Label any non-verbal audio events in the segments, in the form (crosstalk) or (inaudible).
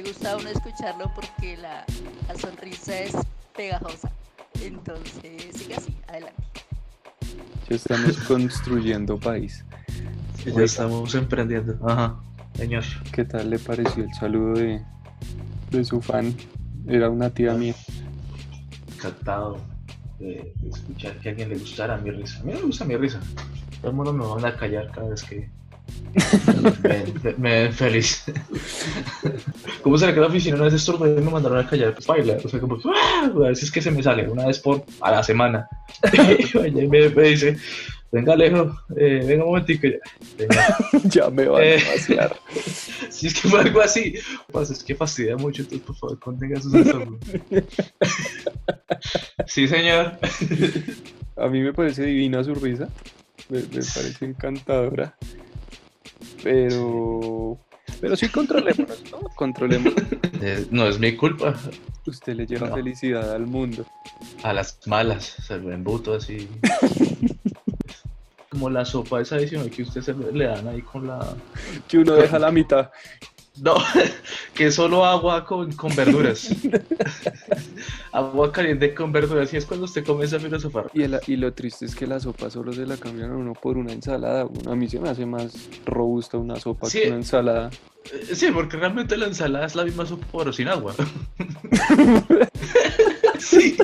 le gusta a uno escucharlo porque la, la sonrisa es pegajosa. Entonces, sigue así, adelante. Ya estamos (laughs) construyendo país. Sí, ya estamos emprendiendo. Ajá, señor. ¿Qué tal le pareció el saludo de, de su fan? Era una tía mía. Encantado de, de escuchar que a alguien le gustara mi risa. A mí no me gusta mi risa. Todo el mundo me van a callar cada vez que me, ven feliz. ¿Cómo será que la oficina una vez estornudé y me mandaron a callar? Pues baila. O sea, como, ¡ah! a veces es que se me sale una vez por a la semana. (laughs) y me, me dice, venga Alejo, eh, venga un momentico. ya. Venga. (laughs) ya me van a Eh. vaciar. (laughs) Si es que fue algo así, pues es que fastidia mucho, entonces por favor contenga sus estornudos. Sí, señor. A mí me parece divina su risa. Me, me parece encantadora. Pero. Pero sí, controlémonos, ¿no? Controlémonos. (laughs) Eh, no es mi culpa. Usted le lleva No. felicidad al mundo. A las malas, se lo embuto así. (laughs) Como la sopa esa adicional que usted se le le dan ahí con la. Que uno deja la mitad. No, (laughs) que solo agua con, con verduras. (laughs) agua caliente con verduras. Y es cuando usted comienza a filosofar. Y, el- y lo triste es que la sopa solo se la cambian a uno por una ensalada. A mí se me hace más robusta una sopa Sí. que una ensalada. Eh, Sí, porque realmente la ensalada es la misma sopa, pero sin agua. (laughs) sí.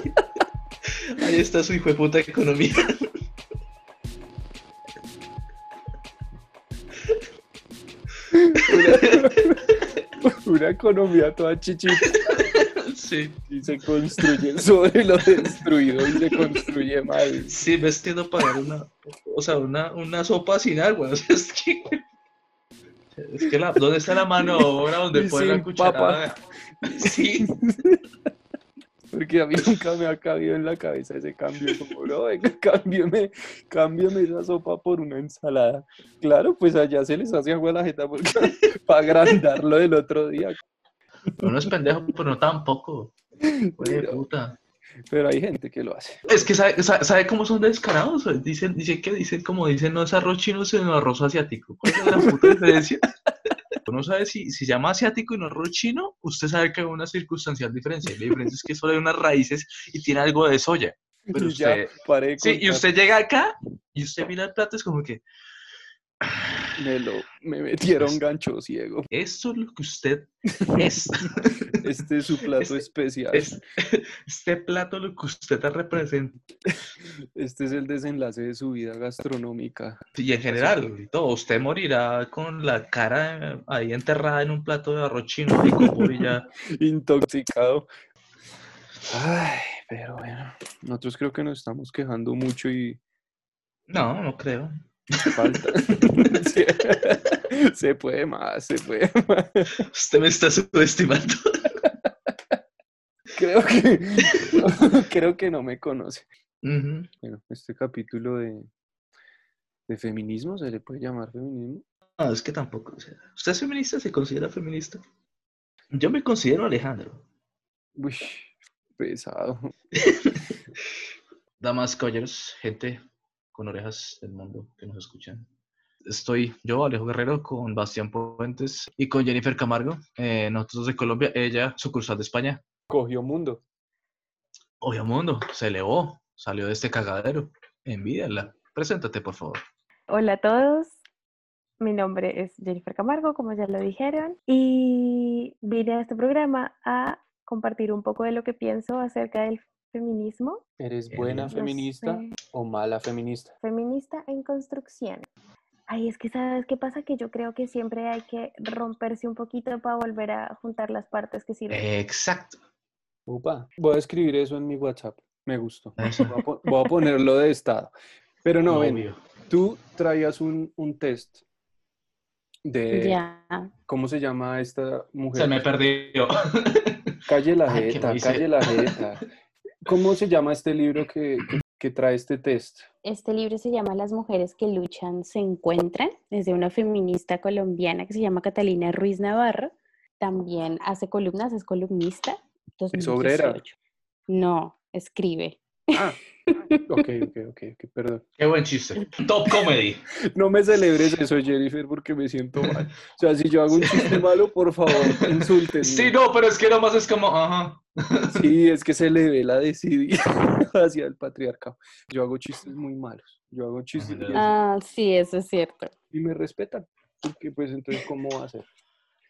Ahí está su hijo de puta economía. Una economía toda chichita (laughs) Sí. y se construye sobre lo destruido y se construye mal. Sí, me entiendo pagar una, o sea, una, una sopa sin agua. (laughs) O sea, es que, es que la, ¿dónde está la mano de obra donde pone la cucharada? Sí, (laughs) Porque a mí (laughs) nunca me ha cabido en la cabeza ese cambio. Como, no, venga, (laughs) cámbiame, cámbiame esa sopa por una ensalada. Claro, pues allá se les hace agua a la jeta porque, (laughs) para agrandarlo del otro día. uno es pendejo, pero no tampoco. Oye, puta. Pero hay gente que lo hace. Es que sabe, sabe, cómo son descarados. Dicen, dicen que dicen como dicen no es arroz chino, sino arroz asiático. ¿Cuál es la puta diferencia? (laughs) Uno sabe si se llama asiático y no arroz chino, usted sabe que hay una circunstancial diferencia. La diferencia es que solo hay unas raíces y tiene algo de soya. Pero Y ya usted, de sí, y usted llega acá y usted mira el plato, es como que Me, lo, me metieron gancho ciego. esto es lo que usted es. (laughs) Este es su plato Este- especial. Es- este plato lo que usted te representa. Este es el desenlace de su vida gastronómica. Y en general, y todo, usted morirá con la cara ahí enterrada en un plato de arroz chino y con ya. (laughs) Intoxicado. Ay, pero bueno, nosotros creo que nos estamos quejando mucho y No, no creo. Falta. (laughs) Sí. (laughs) Se puede más, se puede más. Usted me está subestimando. (laughs) Creo que, creo que no me conoce. Bueno, este capítulo de, de feminismo, ¿se le puede llamar feminismo? No, es que tampoco. o sea, ¿Usted es feminista? ¿Se considera feminista? Yo me considero Alejandro. Uy, pesado. Damas, caballeros, gente con orejas del mundo que nos escuchan. Estoy yo, Alejo Guerrero, con Bastián Puentes y con Jennifer Camargo. Eh, nosotros de Colombia, ella, sucursal de España. Cogió mundo. Obvio mundo, se elevó, salió de este cagadero. Envídala. Preséntate, por favor. Hola a todos, mi nombre es Jennifer Camargo, como ya lo dijeron, y vine a este programa a compartir un poco de lo que pienso acerca del feminismo, ¿Eres Eh, buena no feminista sé. O mala feminista? feminista en construcción. Ay, es que sabes qué pasa, que yo creo que siempre hay que romperse un poquito para volver a juntar las partes que sirven. Exacto. Upa, voy a escribir eso en mi WhatsApp. Me gustó. Eso. Voy a, po- voy a ponerlo de estado. Pero no, ven, tú traías un, un test de ya, cómo se llama esta mujer. Se me perdió. Calle la Ay, jeta, calle la jeta. ¿Cómo se llama este libro que, que- que trae este test? Este libro se llama Las mujeres que luchan se encuentran, es de una feminista colombiana que se llama Catalina Ruiz Navarro. También hace columnas, es columnista. Es obrera. 2018. No, escribe. Ah, ok, ok, ok, ok, perdón. Qué buen chiste. Top comedy. (laughs) No me celebres eso, Jennifer, porque me siento mal. O sea, si yo hago un chiste malo, por favor, (laughs) insulten. Sí, no, pero es que nomás es como, ajá. Sí, es que se le ve la desidia (laughs) hacia el patriarcado. Yo hago chistes muy malos. Yo hago chistes eso- Ah, sí, eso es cierto. y me respetan. Porque, pues, entonces, ¿cómo va a ser?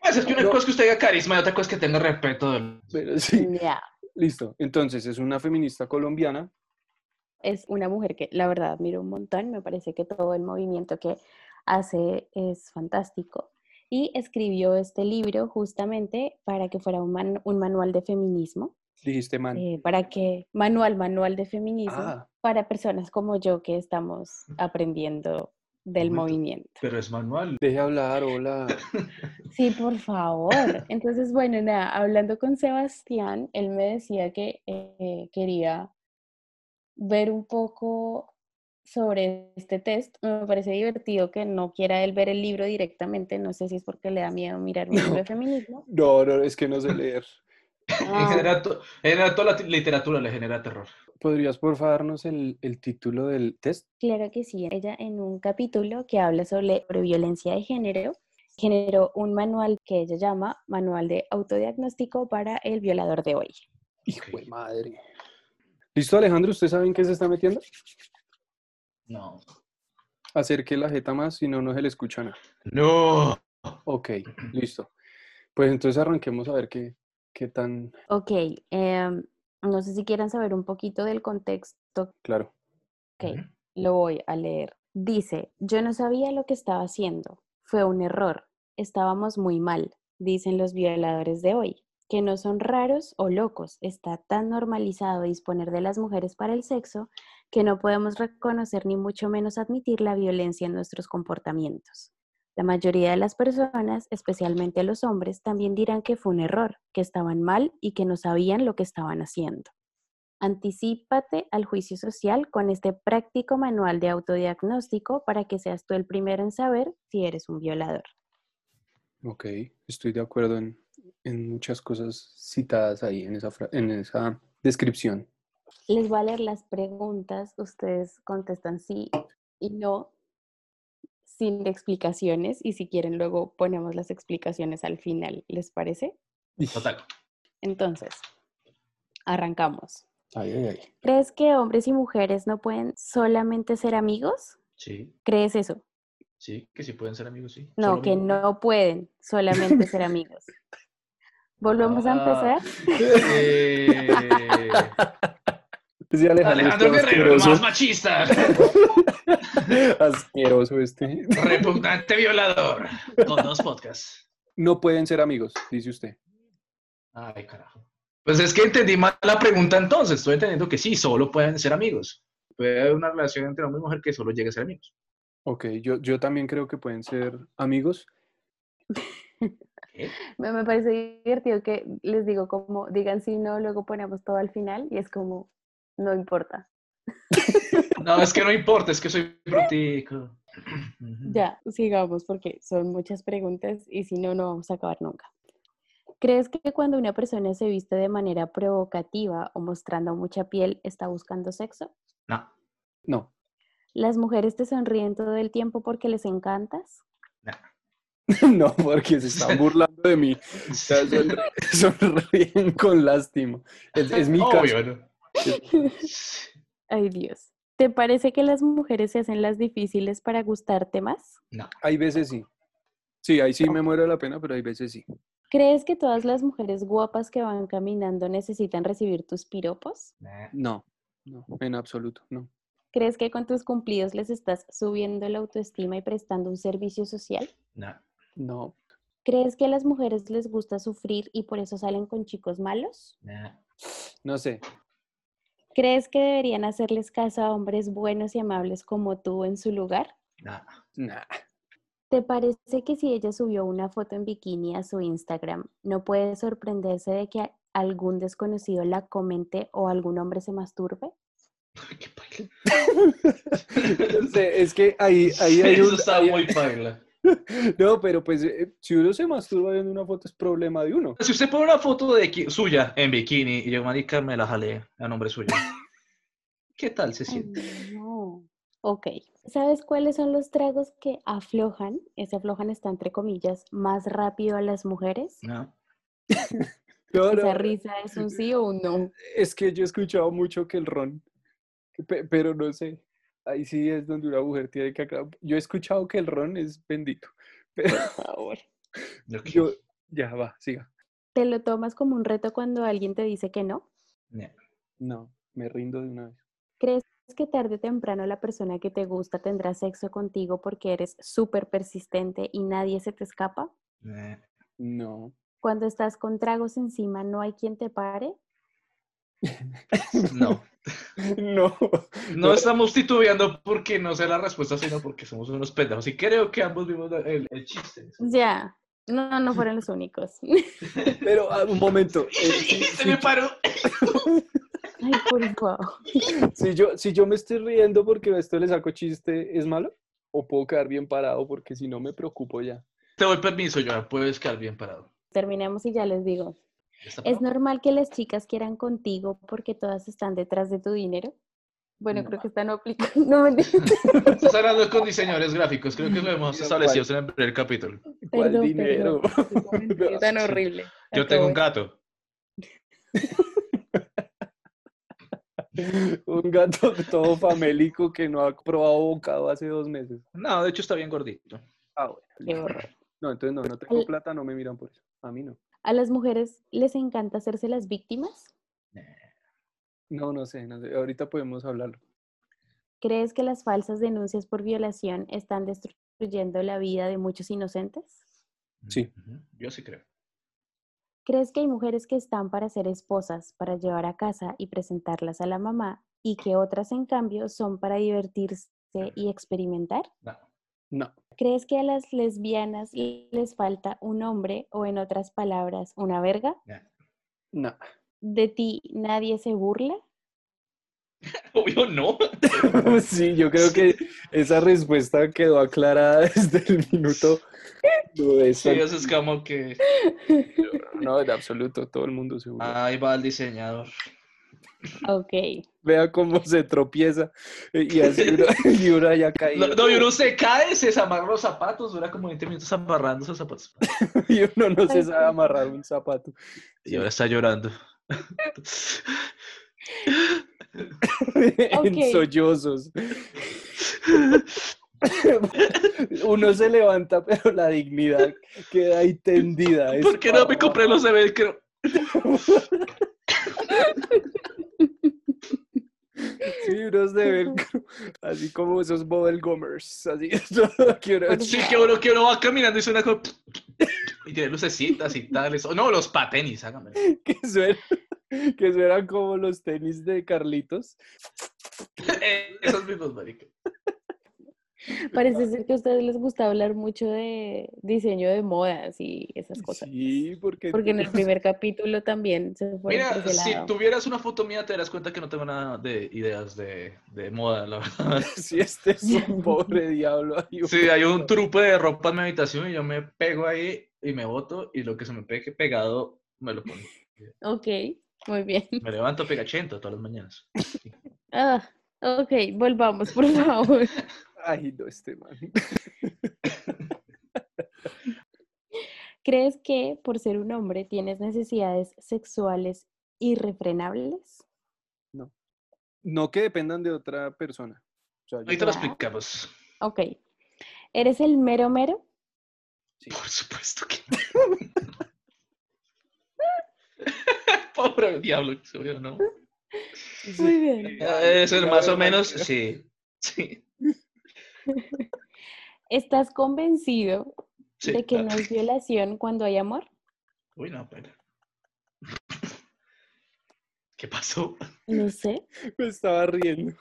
Pues es que una No. cosa es que usted diga carisma y otra cosa es que tenga respeto. del- Pero sí, Ya. Listo. Entonces, es una feminista colombiana. Es una mujer que la verdad admiro un montón. Me parece que todo el movimiento que hace es fantástico. Y escribió este libro justamente para que fuera un, man- un manual de feminismo. Dijiste, man. eh, para que, manual, manual de feminismo, Ah. para personas como yo que estamos aprendiendo del Momento. movimiento. Pero es manual. Deje hablar, hola. (laughs) Sí, por favor. Entonces, bueno, nada, hablando con Sebastián, él me decía que eh, quería ver un poco sobre este test. Me parece divertido que no quiera él ver el libro directamente. No sé si es porque le da miedo mirar un libro de feminismo. No, no, es que no sé leer. En Ah, general, to- en general, toda la literatura le genera terror. ¿Podrías, por favor, darnos el, el título del test? Claro que sí. Ella en un capítulo que habla sobre, sobre violencia de género, generó un manual que ella llama Manual de Autodiagnóstico para el Violador de hoy. Hijo de madre. ¿Listo, Alejandro? ¿Usted sabe en qué se está metiendo? No. Acerque la jeta más, si no, no se le escucha nada. No. Ok, listo. Pues entonces arranquemos a ver qué, qué tan Ok, em, no sé si quieran saber un poquito del contexto. claro. Ok, lo voy a leer. Dice, yo no sabía lo que estaba haciendo. Fue un error. Estábamos muy mal, dicen los violadores de hoy, que no son raros o locos. Está tan normalizado disponer de las mujeres para el sexo que no podemos reconocer ni mucho menos admitir la violencia en nuestros comportamientos. La mayoría de las personas, especialmente los hombres, también dirán que fue un error, que estaban mal y que no sabían lo que estaban haciendo. Anticípate al juicio social con este práctico manual de autodiagnóstico para que seas tú el primero en saber si eres un violador. Ok, estoy de acuerdo en, en muchas cosas citadas ahí en esa, fra- en esa descripción. Les voy a leer las preguntas, ustedes contestan sí y no sin explicaciones y si quieren luego ponemos las explicaciones al final, ¿les parece? Total. Entonces, arrancamos. Ay, ay, ay. ¿Crees que hombres y mujeres no pueden solamente ser amigos? Sí, ¿Crees eso? sí, que sí pueden ser amigos, sí. No, Solo que amigos. no pueden solamente ser amigos. (laughs) ¿Volvemos a Ah, empezar? (laughs) eh, Sí, Alejandro, Alejandro este Guerrero, el más machista, (laughs) asqueroso este. repugnante violador, con dos podcasts. No pueden ser amigos, dice usted. Ay, carajo. Pues es que entendí mal la pregunta entonces. Estoy entendiendo que sí, solo pueden ser amigos. Puede haber una relación entre hombre y mujer que solo llegue a ser amigos. Ok, yo, yo también creo que pueden ser amigos. ¿Qué? Me, me parece divertido que les digo como, digan sí, no, luego ponemos todo al final y es como, no importa. No, es que no importa, es que soy brutico. Ujú. Ya, sigamos porque son muchas preguntas y si no, no vamos a acabar nunca. ¿Crees que cuando una persona se viste de manera provocativa o mostrando mucha piel está buscando sexo? No, No, ¿Las mujeres te sonríen todo el tiempo porque les encantas? no. (laughs) no, porque se están (laughs) burlando de mí. O sea, sonri- (laughs) sonríen con lástima. Es, es mi caso. Obvio, ¿no? (laughs) Ay Dios. ¿Te parece que las mujeres se hacen las difíciles para gustarte más? No, Hay veces sí. Sí, ahí sí me muero la pena, pero hay veces sí. ¿Crees que todas las mujeres guapas que van caminando necesitan recibir tus piropos? No, no, en absoluto, no. ¿Crees que con tus cumplidos les estás subiendo la autoestima y prestando un servicio social? no, No, ¿Crees que a las mujeres les gusta sufrir y por eso salen con chicos malos? nah. no sé. ¿Crees que deberían hacerles caso a hombres buenos y amables como tú en su lugar? nah. Nah. ¿Te parece que si ella subió una foto en bikini a su Instagram, no puede sorprenderse de que algún desconocido la comente o algún hombre se masturbe? (laughs) Qué paila. (laughs) No sé, es que ahí, ahí hay Eso un... está ahí- muy paila. (laughs) No, pero pues eh, si uno se masturba viendo una foto es problema de uno. Si usted pone una foto de suya en bikini y yo, marica, me la jalé a nombre suyo. (laughs) ¿Qué tal se siente? Ay, no. Ok. ¿Sabes cuáles son los tragos que aflojan? Ese aflojan está entre comillas, más rápido a las mujeres. No. (laughs) No, Esa no, risa es un sí o un no. Es que yo he escuchado mucho que el ron, pero no sé. Ahí sí es donde una mujer tiene que aclarar. Yo he escuchado que el ron es bendito, (laughs) pero Por favor. Yo, ya va, siga. ¿Te lo tomas como un reto cuando alguien te dice que no? No. No, me rindo de una vez. ¿Crees que tarde o temprano la persona que te gusta tendrá sexo contigo porque eres súper persistente y nadie se te escapa? No. No. Cuando estás con tragos encima, ¿no hay quien te pare? No. (laughs) No. No estamos titubeando porque no sé la respuesta, sino porque somos unos pendejos. Y creo que ambos vimos el, el chiste. Ya. No, no fueron los únicos. (laughs) Pero ah, un momento. eh, (laughs) si, Se me paró. Ay, por favor. si yo, si yo me estoy riendo porque a esto le saco chiste, ¿es malo? ¿O puedo quedar bien parado? Porque si no me preocupo ya. Te doy permiso, Joan. Puedes quedar bien parado. Terminemos y ya les digo. ¿Está ¿Es normal que las chicas quieran contigo porque todas están detrás de tu dinero? Bueno, No. creo que esta no aplica. (laughs) No. (laughs) Estás hablando con diseñadores gráficos. Creo que lo (laughs) hemos establecido en el primer capítulo. ¿Cuál Perdón, dinero? perdón. Tan horrible. Yo tengo un gato. Un gato todo famélico que no ha probado bocado hace dos meses. No, de hecho está bien gordito. Ah, bueno. de- Qué horror. No, entonces no, no tengo plata, no me miran por eso. A mí no. ¿A las mujeres les encanta hacerse las víctimas? No, no sé, no sé. Ahorita podemos hablarlo. ¿Crees que las falsas denuncias por violación están destruyendo la vida de muchos inocentes? Sí. Yo sí creo. ¿Crees que hay mujeres que están para ser esposas, para llevar a casa y presentarlas a la mamá, y que otras, en cambio, son para divertirse y experimentar? No. No. ¿Crees que a las lesbianas les falta un hombre o, en otras palabras, una verga? no. No. ¿De ti nadie se burla? (laughs) Obvio no. (laughs) Sí, yo creo que esa respuesta quedó aclarada (laughs) desde el minuto. No, Sí, eso es como que. no, en absoluto, todo el mundo se burla. Ahí va el diseñador. Ok. Vea cómo se tropieza eh, y así uno, (laughs) (laughs) y uno haya caído. No, no, y uno se cae, se desamarra los zapatos, dura como 20 minutos amarrando esos zapatos. (laughs) Y uno no se sabe amarrar un zapato. Y ahora está llorando. en sollozos. Uno se levanta, pero la dignidad queda ahí tendida. ¿Por qué no me compré los de velcro? Sí, unos de velcro, así como esos bubble gummers, así que uno- Sí, que uno, que uno va caminando y suena como... Y tiene lucecitas y tales. O no, los patenis, hágame. que suenan, que suenan como los tenis de Carlitos. (laughs) Eh, Esos mismos, marica. (laughs) Parece ser que a ustedes les gusta hablar mucho de diseño de modas y esas cosas. Sí, porque Porque en el (laughs) primer capítulo también se fueron Mira, si tuvieras una foto mía te darás cuenta que no tengo nada de ideas de, de moda, la verdad. (laughs) si este es un pobre diablo. Sí, hay un trupe de ropa en mi habitación y yo me pego ahí y me boto y lo que se me pegue pegado me lo pongo. Ok, muy bien. Me levanto pegachento todas las mañanas. Ah, ok, volvamos, por favor. Ay, no, este man. (laughs) ¿Crees que por ser un hombre tienes necesidades sexuales irrefrenables? No que dependan de otra persona. O sea, yo- Ahorita lo Ya. explicamos. Ok. ¿Eres el mero mero? Por supuesto que (laughs) Pobre diablo, seguro no. Muy bien. Eh, Eso es la más o menos, que- sí. Sí, (laughs) ¿Estás convencido sí, de que claro. no es violación cuando hay amor? Uy, no, pero. (laughs) ¿Qué pasó? No sé. (laughs) Me estaba riendo.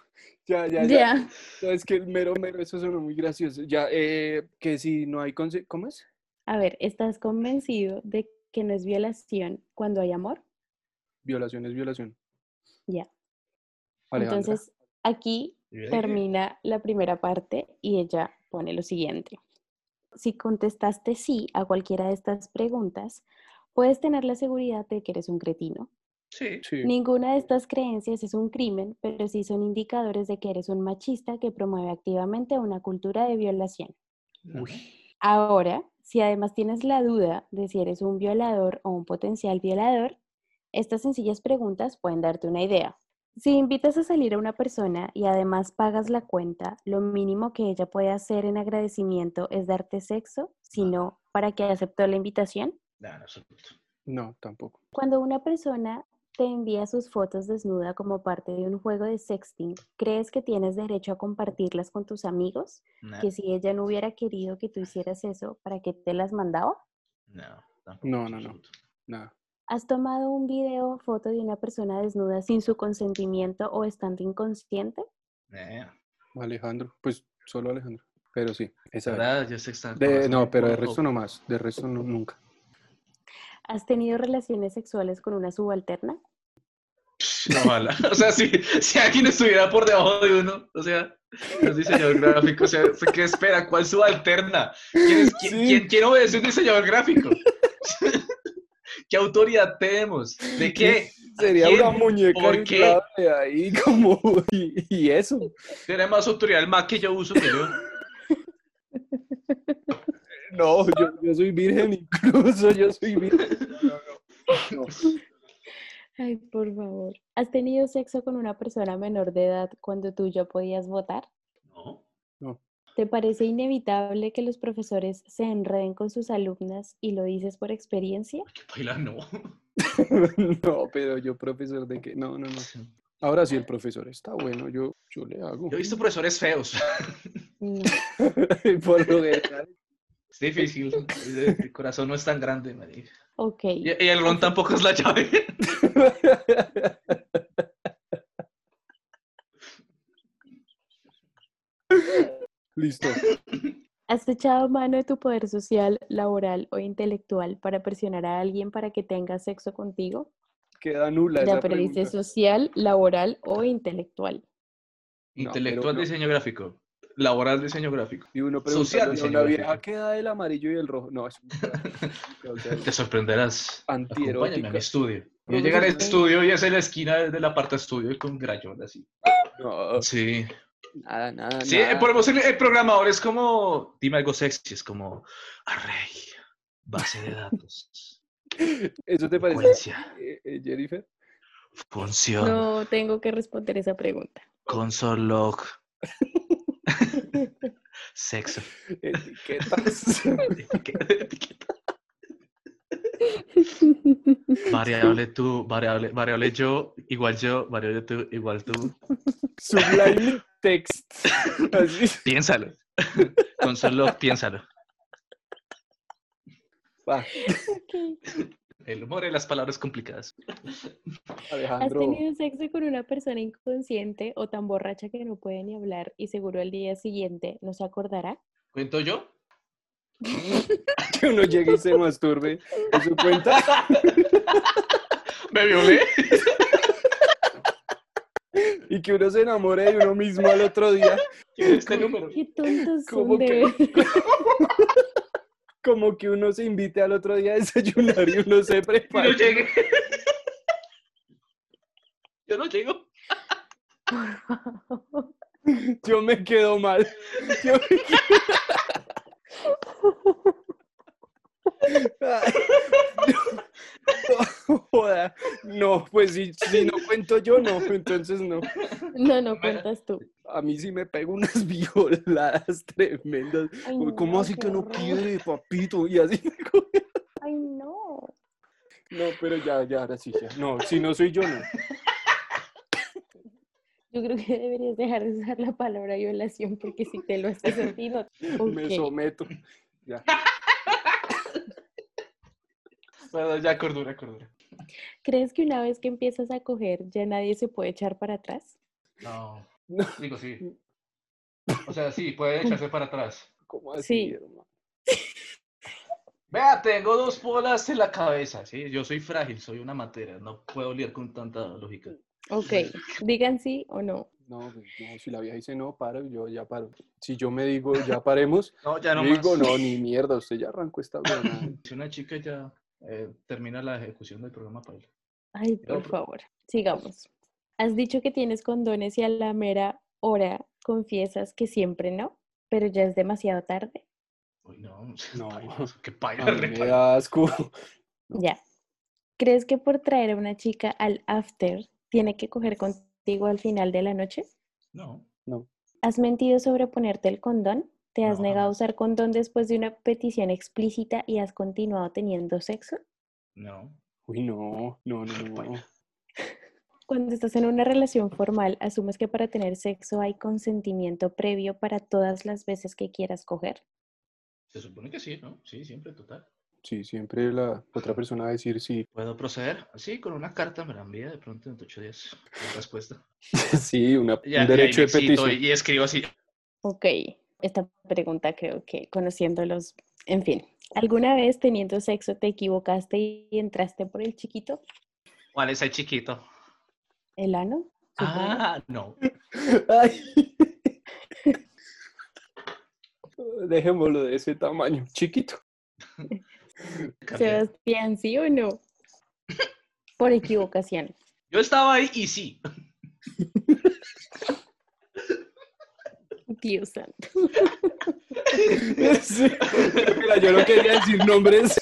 Ya, ya, ya. Ya. Sabes que el mero mero, eso sonó muy gracioso. Ya, eh, que si no hay ¿Cómo es? A ver, ¿estás convencido de que no es violación cuando hay amor? Violación es violación. Ya. Alejandra. Entonces, aquí termina la primera parte y ella pone lo siguiente. Si contestaste sí a cualquiera de estas preguntas, puedes tener la seguridad de que eres un cretino. Sí. Sí. Ninguna de estas creencias es un crimen, pero sí son indicadores de que eres un machista que promueve activamente una cultura de violación. Uy. Ahora, si además tienes la duda de si eres un violador o un potencial violador, estas sencillas preguntas pueden darte una idea. Si invitas a salir a una persona y además pagas la cuenta, lo mínimo que ella puede hacer en agradecimiento es darte sexo, sino para que aceptó la invitación. En absoluto. No, tampoco. Cuando una persona te envía sus fotos desnuda como parte de un juego de sexting, ¿crees que tienes derecho a compartirlas con tus amigos? Nah, Que si ella no hubiera querido que tú hicieras eso, ¿para qué te las mandaba? no, tampoco, No, en no, no. ¿Has tomado un video o foto de una persona desnuda sin su consentimiento o estando inconsciente? Nah. Alejandro, pues solo Alejandro. Pero sí, esa vez. ¿Verdad? Yo sé De, no, pero de resto no más. De resto no, nunca. ¿Has tenido relaciones sexuales con una subalterna? No, ojalá. (laughs) O sea, si, si alguien estuviera por debajo de uno, o sea, los diseñador gráfico, o sea, ¿qué espera? ¿Cuál subalterna? ¿Quién, es, quién, Sí. quién, quién obedece a un diseñador gráfico? ¿Qué autoridad tenemos? ¿De qué? Sería quién? una muñeca ¿Por qué? ahí como y, y eso. Tiene más autoridad el Mac que yo uso que yo. No, yo, yo soy virgen incluso, yo soy virgen. No, no, no. Ay, por favor. ¿Has tenido sexo con una persona menor de edad cuando tú ya podías votar? No. ¿Te parece inevitable que los profesores se enreden con sus alumnas y lo dices por experiencia? ¿Qué baila? No. (laughs) No, pero yo profesor de que no, no, no. Ahora sí el profesor está bueno, yo, yo le hago. Yo he visto profesores feos. No. (laughs) Por lo general. Es difícil. El corazón no es tan grande, marica. Ok. Y, y el ron tampoco es la llave. (laughs) Listo. ¿Has echado mano de tu poder social, laboral o intelectual para presionar a alguien para que tenga sexo contigo? Queda nula Ya, esa dice social, laboral o intelectual. No, Intelectual no. diseño gráfico. Laboral diseño gráfico. Y uno Social pregunta a diseño una vieja, gráfico. ¿qué da el amarillo y el rojo? No, es sea, (laughs) Te sorprenderás. Acompáñame a antierótica. mi estudio. Yo llegué al estudio y es en la esquina de la parte estudio y con grayón así. No, Sí. Nada, nada, Sí, nada. ponemos el, el programador es como, dime algo sexy, es como array, base de datos, (laughs) ¿Eso te parece, eh, eh, Jennifer? función, No tengo que responder esa pregunta. console log, (laughs) sexo, Etiquetas. etiqueta, etiqueta. variable tú, variable, variable yo, igual yo, variable tú, igual tú. Sublime text. Así. Piénsalo. Console log, piénsalo. Va. El humor y las palabras complicadas. ¿Has tenido sexo con una persona inconsciente o tan borracha que no puede ni hablar y seguro el día siguiente no se acordará? ¿Cuento yo? (laughs) Que uno llegue y se masturbe. ¿Eso cuenta? (laughs) ¿Me violé? (laughs) (laughs) Y que uno se enamore de uno mismo al otro día. Este número. Qué tontos ¿Cómo son de (laughs) que? Como que uno se invite al otro día a desayunar y uno se (laughs) prepara. no llegué. Yo no llego. Yo me quedo mal. Yo me quedo- joda. No, pues si, si no (laughs) cuento yo, no. Entonces no. No, no cuentas tú. A mí sí me pego unas (laughs) violadas tremendas. Ay, ¿Cómo no, así que no horror. quiere, papito? Y así (laughs) me coge. Ay, no. No, pero ya, ya, ahora sí, ya. No, si no soy yo, no. Yo creo que deberías dejar de usar la palabra violación porque si te lo haces no. Me someto. Ya. Bueno, ya cordura, cordura. ¿Crees que una vez que empiezas a coger ya nadie se puede echar para atrás? No. No. Digo, sí. O sea, sí, puede echarse para atrás. ¿Cómo así, Sí. hermano? Vea, tengo dos bolas en la cabeza, ¿sí? Yo soy frágil, soy una matera, no puedo lidiar con tanta lógica. Ok, (laughs) digan sí o no. No, pues, no, si la vieja dice no, paro, yo ya paro. Si yo me digo, ya paremos, (laughs) No, ya no digo, más. no, ni mierda, usted ya arrancó esta (laughs) buena. Si una chica ya eh, termina la ejecución del programa para él. Ay, por favor, sigamos. Has dicho que tienes condones y a la mera hora confiesas que siempre no, pero ya es demasiado tarde. Uy, no. (laughs) No. Qué paila. A mí me da asco. No. (laughs) Ya. ¿Crees que por traer a una chica al after tiene que coger contigo al final de la noche? No, No. ¿Has mentido sobre ponerte el condón? ¿Te has No, negado a usar condón después de una petición explícita y has continuado teniendo sexo? no. Uy, no, no, no, (laughs) no. Cuando estás en una relación formal, ¿asumes que para tener sexo hay consentimiento previo para todas las veces que quieras coger? Se supone que sí, ¿no? Sí, siempre, total. Sí, siempre la otra persona va a decir sí. ¿Puedo proceder? Sí, con una carta me la envía de pronto en ocho días. La respuesta. (laughs) Sí, una, Ya, un derecho de petición. Y, y escribo así. Ok, esta pregunta creo que conociéndolos, en fin, ¿alguna vez teniendo sexo te equivocaste y entraste por el chiquito, ¿Cuál es el chiquito? el ano? Ah, no. Ay. (laughs) Dejémoslo de ese tamaño, chiquito. Sebastián, ¿sí o no? Por equivocación. Yo estaba ahí y sí. (laughs) Dios santo. Sí. Mira, yo no quería decir nombres,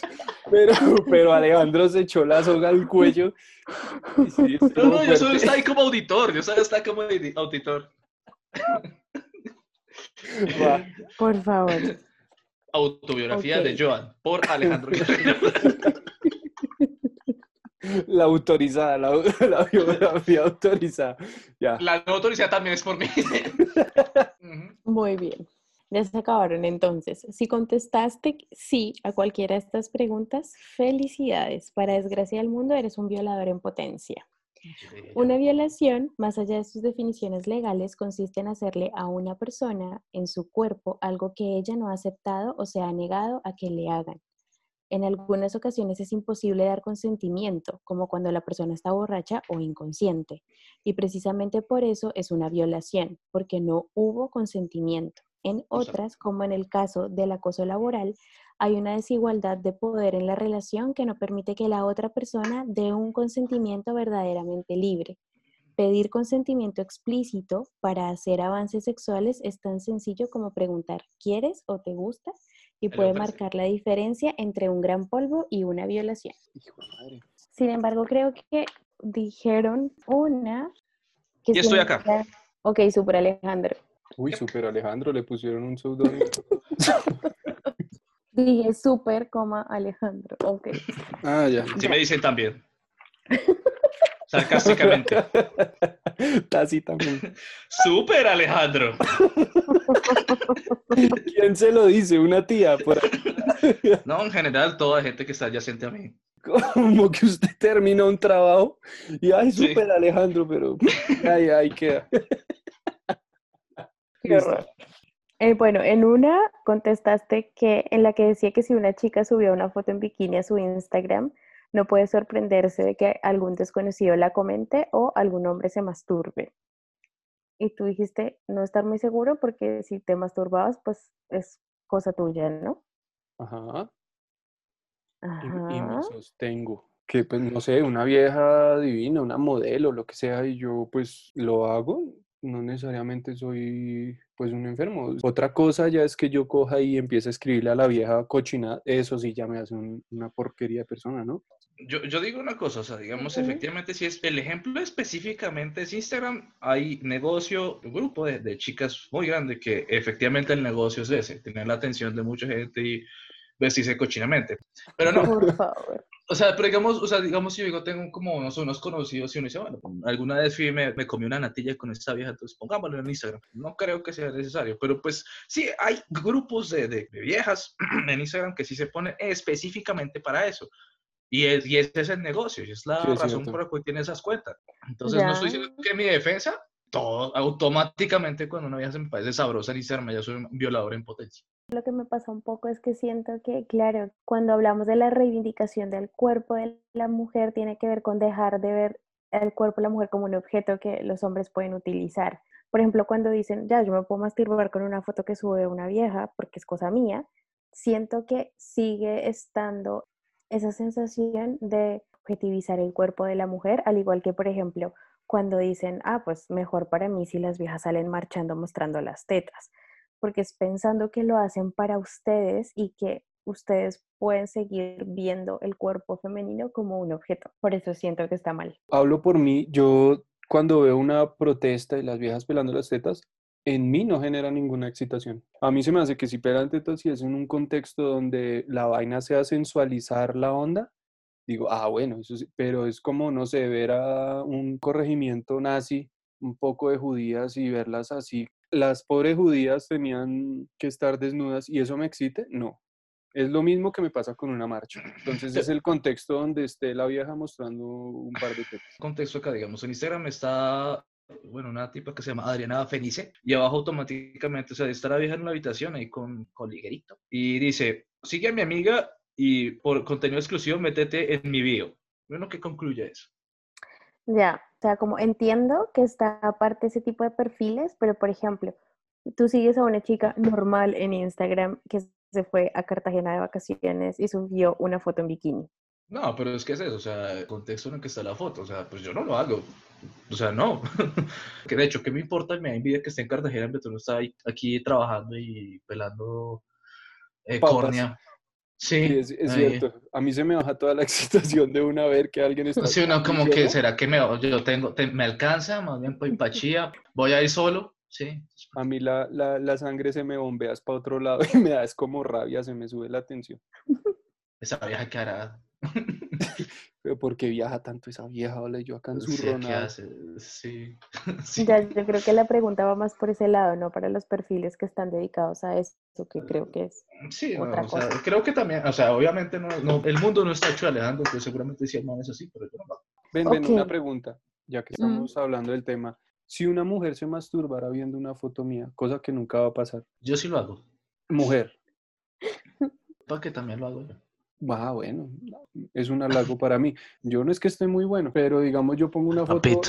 pero, pero Alejandro se echó la soga al cuello. sí, No, no, yo solo estaba ahí como auditor. Yo solo estaba como audi- auditor. Va. Por favor. Autobiografía de Joan por Alejandro Guerrero. (laughs) (laughs) La autorizada, la, (laughs) la biografía autorizada. Ya. La no autorizada también es por mí. (laughs) Muy bien. Ya se acabaron entonces. Si contestaste sí a cualquiera de estas preguntas, felicidades. Para desgracia del mundo, eres un violador en potencia. Una violación, más allá de sus definiciones legales, consiste en hacerle a una persona en su cuerpo algo que ella no ha aceptado o se ha negado a que le hagan. En algunas ocasiones es imposible dar consentimiento, como cuando la persona está borracha o inconsciente. Y precisamente por eso es una violación, porque no hubo consentimiento. En otras, como en el caso del acoso laboral, hay una desigualdad de poder en la relación que no permite que la otra persona dé un consentimiento verdaderamente libre. Pedir consentimiento explícito para hacer avances sexuales es tan sencillo como preguntar ¿quieres o te gusta? Y puede marcar la diferencia entre un gran polvo y una violación. Hijo de madre. Sin embargo, creo que dijeron una que Y estoy acá. Ok, super Alejandro. Uy, super Alejandro, le pusieron un seudónimo. (laughs) (laughs) Dije super, coma Alejandro. Ok. Ah, ya. Sí me dicen también. (laughs) Sarcásticamente. (laughs) Tácitamente. (laughs) Súper, Alejandro. (laughs) ¿Quién se lo dice? Una tía. Por. No, en general, toda gente que está adyacente a mí. Como que usted termina un trabajo y ay, Sí. súper Alejandro, pero ay, ay, queda. Qué. Eh, bueno, en una contestaste que en la que decía que si una chica subía una foto en bikini a su Instagram, no puede sorprenderse de que algún desconocido la comente o algún hombre se masturbe. Y tú dijiste no estar muy seguro porque si te masturbabas, pues es cosa tuya, ¿no? Ajá. Y, y Ajá. me sostengo. Que pues no sé, una vieja divina, una modelo, lo que sea, y yo pues lo hago. No necesariamente soy pues un enfermo. Otra cosa ya es que yo coja y empiece a escribirle a la vieja cochina, eso sí ya me hace un- una porquería de persona, ¿no? Yo, yo digo una cosa, o sea, digamos, efectivamente, si es el ejemplo específicamente es Instagram, hay negocio, un grupo de, de chicas muy grande que efectivamente el negocio es ese, tener la atención de mucha gente y vestirse cochinamente. Pero no, Por favor. O sea, pero digamos, o sea, digamos, si yo digo, tengo como unos, unos conocidos y uno dice, bueno, alguna vez fui y me, me comí una natilla con esta vieja, entonces pongámoslo en Instagram. No creo que sea necesario, pero pues sí, hay grupos de, de- de viejas (clears throat) en Instagram que sí se ponen específicamente para eso. Y, es, y ese es el negocio, y es la Sí, es razón cierto. por la cual tiene esas cuentas. Entonces, no estoy Ya. diciendo que mi defensa, todo automáticamente cuando una vieja se me parece sabrosa en Instagram, ya soy un violador en potencia. Lo que me pasa un poco es que siento que, claro, cuando hablamos de la reivindicación del cuerpo de la mujer, tiene que ver con dejar de ver el cuerpo de la mujer como un objeto que los hombres pueden utilizar. Por ejemplo, cuando dicen, ya, yo me puedo masturbar con una foto que sube una vieja porque es cosa mía, siento que sigue estando esa sensación de objetivizar el cuerpo de la mujer, al igual que, por ejemplo, cuando dicen, ah, pues mejor para mí si las viejas salen marchando mostrando las tetas, porque es pensando que lo hacen para ustedes y que ustedes pueden seguir viendo el cuerpo femenino como un objeto. Por eso siento que está mal. Hablo por mí, yo cuando veo una protesta y las viejas pelando las tetas, en mí no genera ninguna excitación. A mí se me hace que si pegan tetas y es en un contexto donde la vaina sea sensualizar la onda, digo, ah, bueno, pero es como, no sé, ver a un corregimiento nazi, un poco de judías y verlas así. Las pobres judías tenían que estar desnudas y eso me excite, no. Es lo mismo que me pasa con una marcha. Entonces es el contexto donde esté la vieja mostrando un par de tetas. Contexto acá, digamos, en Instagram está bueno, una tipa que se llama Adriana Fenice, y abajo automáticamente, o sea, está la vieja en la habitación ahí con, con liguerito, y dice, sigue a mi amiga y por contenido exclusivo métete en mi bio. Bueno, ¿qué concluye eso? Ya, sea, como entiendo que está aparte ese tipo de perfiles, pero por ejemplo, tú sigues a una chica normal en Instagram que se fue a Cartagena de vacaciones y subió una foto en bikini. No, pero es que es eso, o sea, el contexto en el que está la foto, o sea, pues yo no lo hago, o sea, no. (laughs) que de hecho, ¿qué me importa? Me da envidia que esté en Cartagena, pero tú no estás aquí trabajando y pelando eh, córnea. Sí, es, cierto. A mí se me baja toda la (laughs) excitación de una ver que alguien está. Sí, no, como que será que me, yo tengo, me alcanza, más bien pues pachía, voy a ir solo. Sí. A mí la, la, la sangre se me bombea para otro lado (laughs) y me da es como rabia, se me sube la tensión. Esa vieja que hará. (laughs) Pero ¿por qué viaja tanto esa vieja? Ole, yo acá en su Sí. (laughs) sí. Ya, yo creo que la pregunta va más por ese lado, ¿no? Para los perfiles que están dedicados a eso, que creo que es sí, otra cosa. creo que también, o sea, obviamente no, el mundo no está hecho Alejandro, pues seguramente sí no es así, pero yo no. Ven, ven, una pregunta, ya que estamos hablando del tema. Si una mujer se masturbara viendo una foto mía, cosa que nunca va a pasar. Yo sí lo hago. Mujer. Porque también lo hago yo. Ah, bueno, es un halago (laughs) para mí. Yo no es que esté muy bueno, pero digamos yo pongo una foto.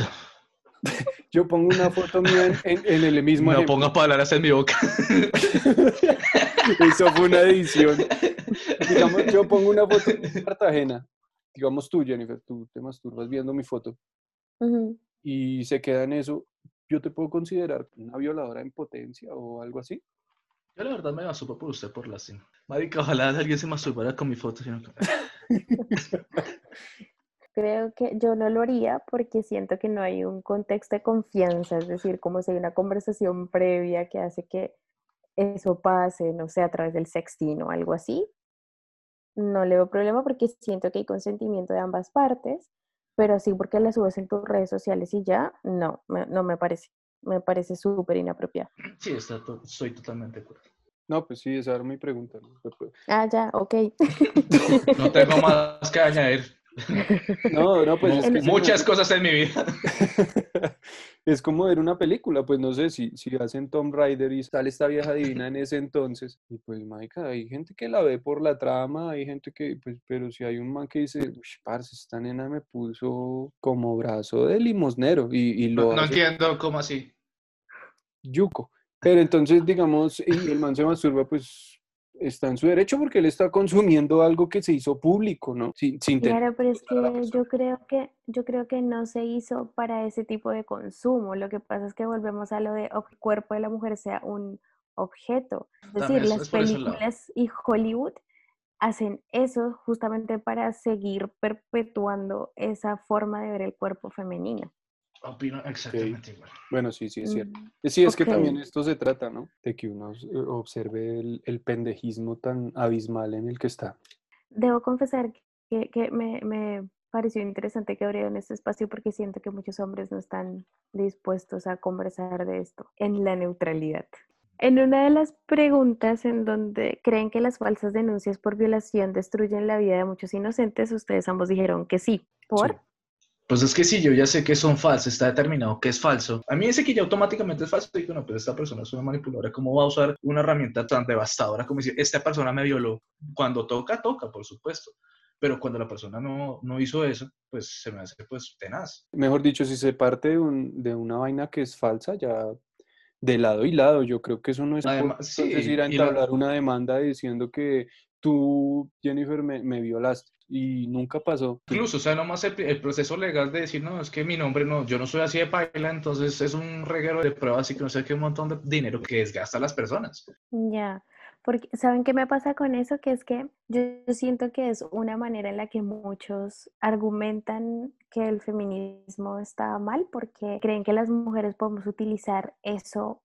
(laughs) Yo pongo una foto mía en, el mismo. No pongas palabras en mi boca. (laughs) Eso fue una edición. Digamos, yo pongo una foto en Cartagena. Digamos tú, Jennifer, tú te masturbas viendo mi foto. Y se queda en eso. Yo te puedo considerar una violadora en potencia o algo así. Yo la verdad me masturbo por usted por la cena. Marica, ojalá alguien se masturbara con mi foto. (laughs) Creo que yo no lo haría porque siento que no hay un contexto de confianza, es decir, como si hay una conversación previa que hace que eso pase, no sé, a través del sexting o algo así. No le veo problema porque siento que hay consentimiento de ambas partes, pero sí porque la subes en tus redes sociales y ya, no, no me parece me parece súper inapropiado. Sí, está estoy totalmente de acuerdo. No, pues sí, esa era mi pregunta. Ah, ya, ok. (laughs) no tengo más que añadir. No, no, pues muchas cosas en mi vida. (laughs) es como ver una película, pues no sé si, si hacen Tom Rider y sale esta vieja divina en ese entonces, y pues, marica, hay gente que la ve por la trama, hay gente que, pues, pero si hay un man que dice, uy, parce, esta nena me puso como brazo de limosnero, y, y lo No, entiendo, ¿cómo así? Yuco. Pero entonces, digamos, el man se masturba, pues está en su derecho porque él está consumiendo algo que se hizo público, ¿no? Sin, claro, pero es que yo creo que yo creo que no se hizo para ese tipo de consumo. Lo que pasa es que volvemos a lo de que el cuerpo de la mujer sea un objeto. Es decir, las películas y Hollywood hacen eso justamente para seguir perpetuando esa forma de ver el cuerpo femenino. Opino exactamente igual. Bueno, sí, sí, es cierto. Mm, sí, es que también esto se trata, ¿no? De que uno eh, observe el, pendejismo tan abismal en el que está. Debo confesar que, que me, me, pareció interesante que abrieron este espacio porque siento que muchos hombres no están dispuestos a conversar de esto en la neutralidad. En una de las preguntas en donde creen que las falsas denuncias por violación destruyen la vida de muchos inocentes, ustedes ambos dijeron que sí. ¿Por? Pues es que sí, yo ya sé que son falsas, está determinado que es falso. A mí ese que ya automáticamente es falso, digo, no, pues esta persona es una manipuladora, ¿cómo va a usar una herramienta tan devastadora como decir, esta persona me violó? Cuando toca, toca, por supuesto. Pero cuando la persona no, no hizo eso, pues se me hace pues tenaz. Mejor dicho, si se parte de, un, de una vaina que es falsa, ya de lado y lado, yo creo que eso no es, Además, decir, a entablar una demanda diciendo que tú, Jennifer, me, me violaste y nunca pasó. Incluso, o sea, nomás el, el proceso legal de decir, no, es que mi nombre no, yo no soy así de paila, entonces es un reguero de pruebas y que no sé qué, un montón de dinero que desgasta a las personas. Ya, porque ¿saben qué me pasa con eso? Que es que yo siento que es una manera en la que muchos argumentan que el feminismo está mal porque creen que las mujeres podemos utilizar eso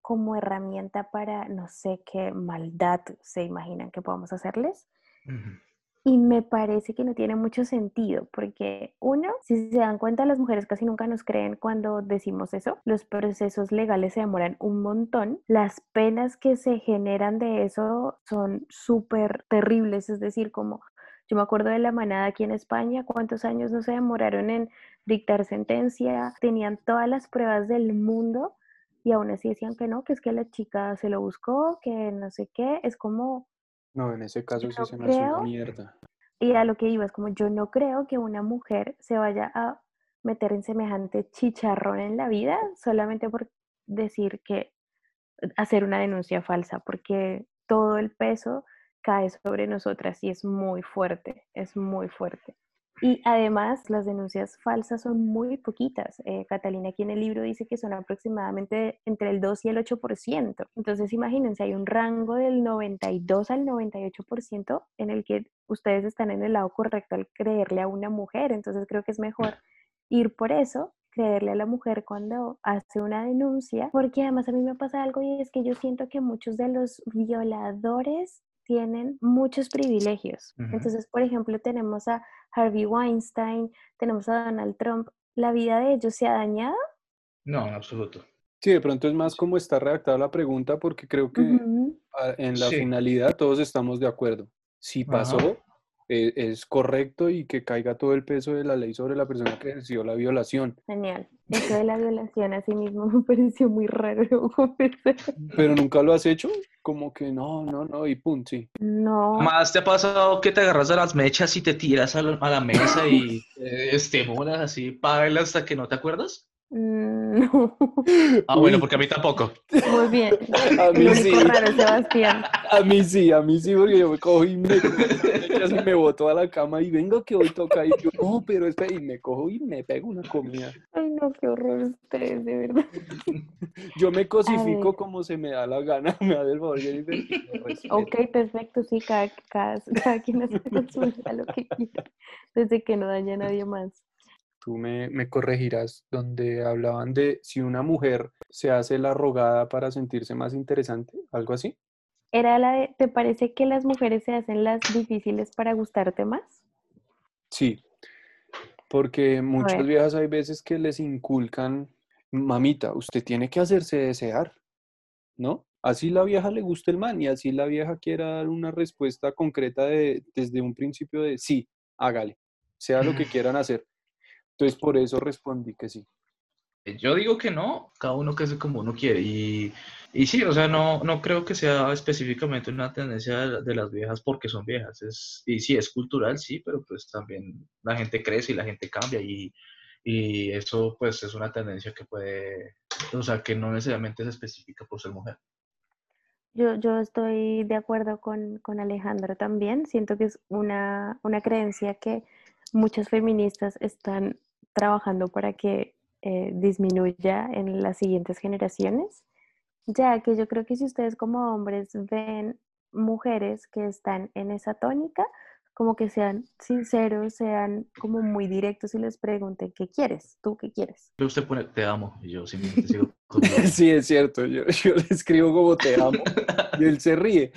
como herramienta para no sé qué maldad se imaginan que podamos hacerles. Ujú. Y me parece que no tiene mucho sentido, porque uno, si se dan cuenta, las mujeres casi nunca nos creen cuando decimos eso. Los procesos legales se demoran un montón. Las penas que se generan de eso son súper terribles, es decir, como yo me acuerdo de la manada aquí en España, cuántos años no se demoraron en dictar sentencia, tenían todas las pruebas del mundo y aún así decían que no, que es que la chica se lo buscó, que no sé qué, es como... No, en ese caso Yo sí se me hace una mierda. Y a lo que iba es como yo no creo que una mujer se vaya a meter en semejante chicharrón en la vida solamente por decir que hacer una denuncia falsa, porque todo el peso cae sobre nosotras y es muy fuerte, es muy fuerte. Y además las denuncias falsas son muy poquitas. Eh, Catalina aquí en el libro dice que son aproximadamente entre el 2 y el 8%. Entonces imagínense, hay un rango del 92 al 98% en el que ustedes están en el lado correcto al creerle a una mujer. Entonces creo que es mejor ir por eso, creerle a la mujer cuando hace una denuncia, porque además a mí me pasa algo y es que yo siento que muchos de los violadores tienen muchos privilegios. Entonces, por ejemplo, tenemos a Harvey Weinstein, tenemos a Donald Trump. ¿La vida de ellos se ha dañado? No, en absoluto. Sí, de pronto es más como está redactada la pregunta porque creo que en la Sí. finalidad todos estamos de acuerdo. Si pasó. Eh, es correcto y que caiga todo el peso de la ley sobre la persona que ejerció la violación. Genial. Eso de la violación a sí mismo (laughs) me pareció muy raro. (laughs) Pero nunca lo has hecho, como que no, no, no, y pum, sí. No. Más te ha pasado que te agarras a las mechas y te tiras a la, a la mesa y eh, estimulas así, baila hasta que no te acuerdas? Mm, (laughs) No. Ah, bueno, porque a mí tampoco. Muy bien. (laughs) A mí sí, raro es Sebastián. a mí sí, a mí sí, porque yo me cojo y me, casi me boto a la cama y vengo que hoy toca y yo, no, pero espera, y me cojo y me pego una comida. Ay, no, qué horror ustedes, de verdad. (laughs) Yo me cosifico como se me da la gana, me da el favor, Jennifer, y me respeto. Ok, perfecto, sí, cada, cada, cada quien hace con su vida lo que quiera, desde que no daña a nadie más. Tú me, me corregirás, donde hablaban de si una mujer se hace la rogada para sentirse más interesante, algo así. ¿Era la de, ¿te parece que las mujeres se hacen las difíciles para gustarte más? Sí, porque muchas viejas hay veces que les inculcan, mamita, usted tiene que hacerse desear, ¿no? Así la vieja le gusta el man y así la vieja quiera dar una respuesta concreta de, desde un principio de sí, hágale, sea lo que (laughs) quieran hacer. Entonces por eso respondí que sí. Yo digo que no, cada uno que hace como uno quiere. Y, y sí, o sea, no, no creo que sea específicamente una tendencia de las viejas porque son viejas. Es, y sí, es cultural, sí, pero pues también la gente crece y la gente cambia y, y eso pues es una tendencia que puede, o sea, que no necesariamente es específica por ser mujer. Yo, yo estoy de acuerdo con, con Alejandro también. Siento que es una, una creencia que muchas feministas están trabajando para que eh, disminuya en las siguientes generaciones, ya que yo creo que si ustedes como hombres ven mujeres que están en esa tónica, como que sean sinceros, sean como muy directos y les pregunten, ¿qué quieres? ¿Tú qué quieres? Pero usted pone, te amo, y yo simplemente sigo con (laughs) mi- Sí, es cierto, yo, yo le escribo como te amo y él se ríe,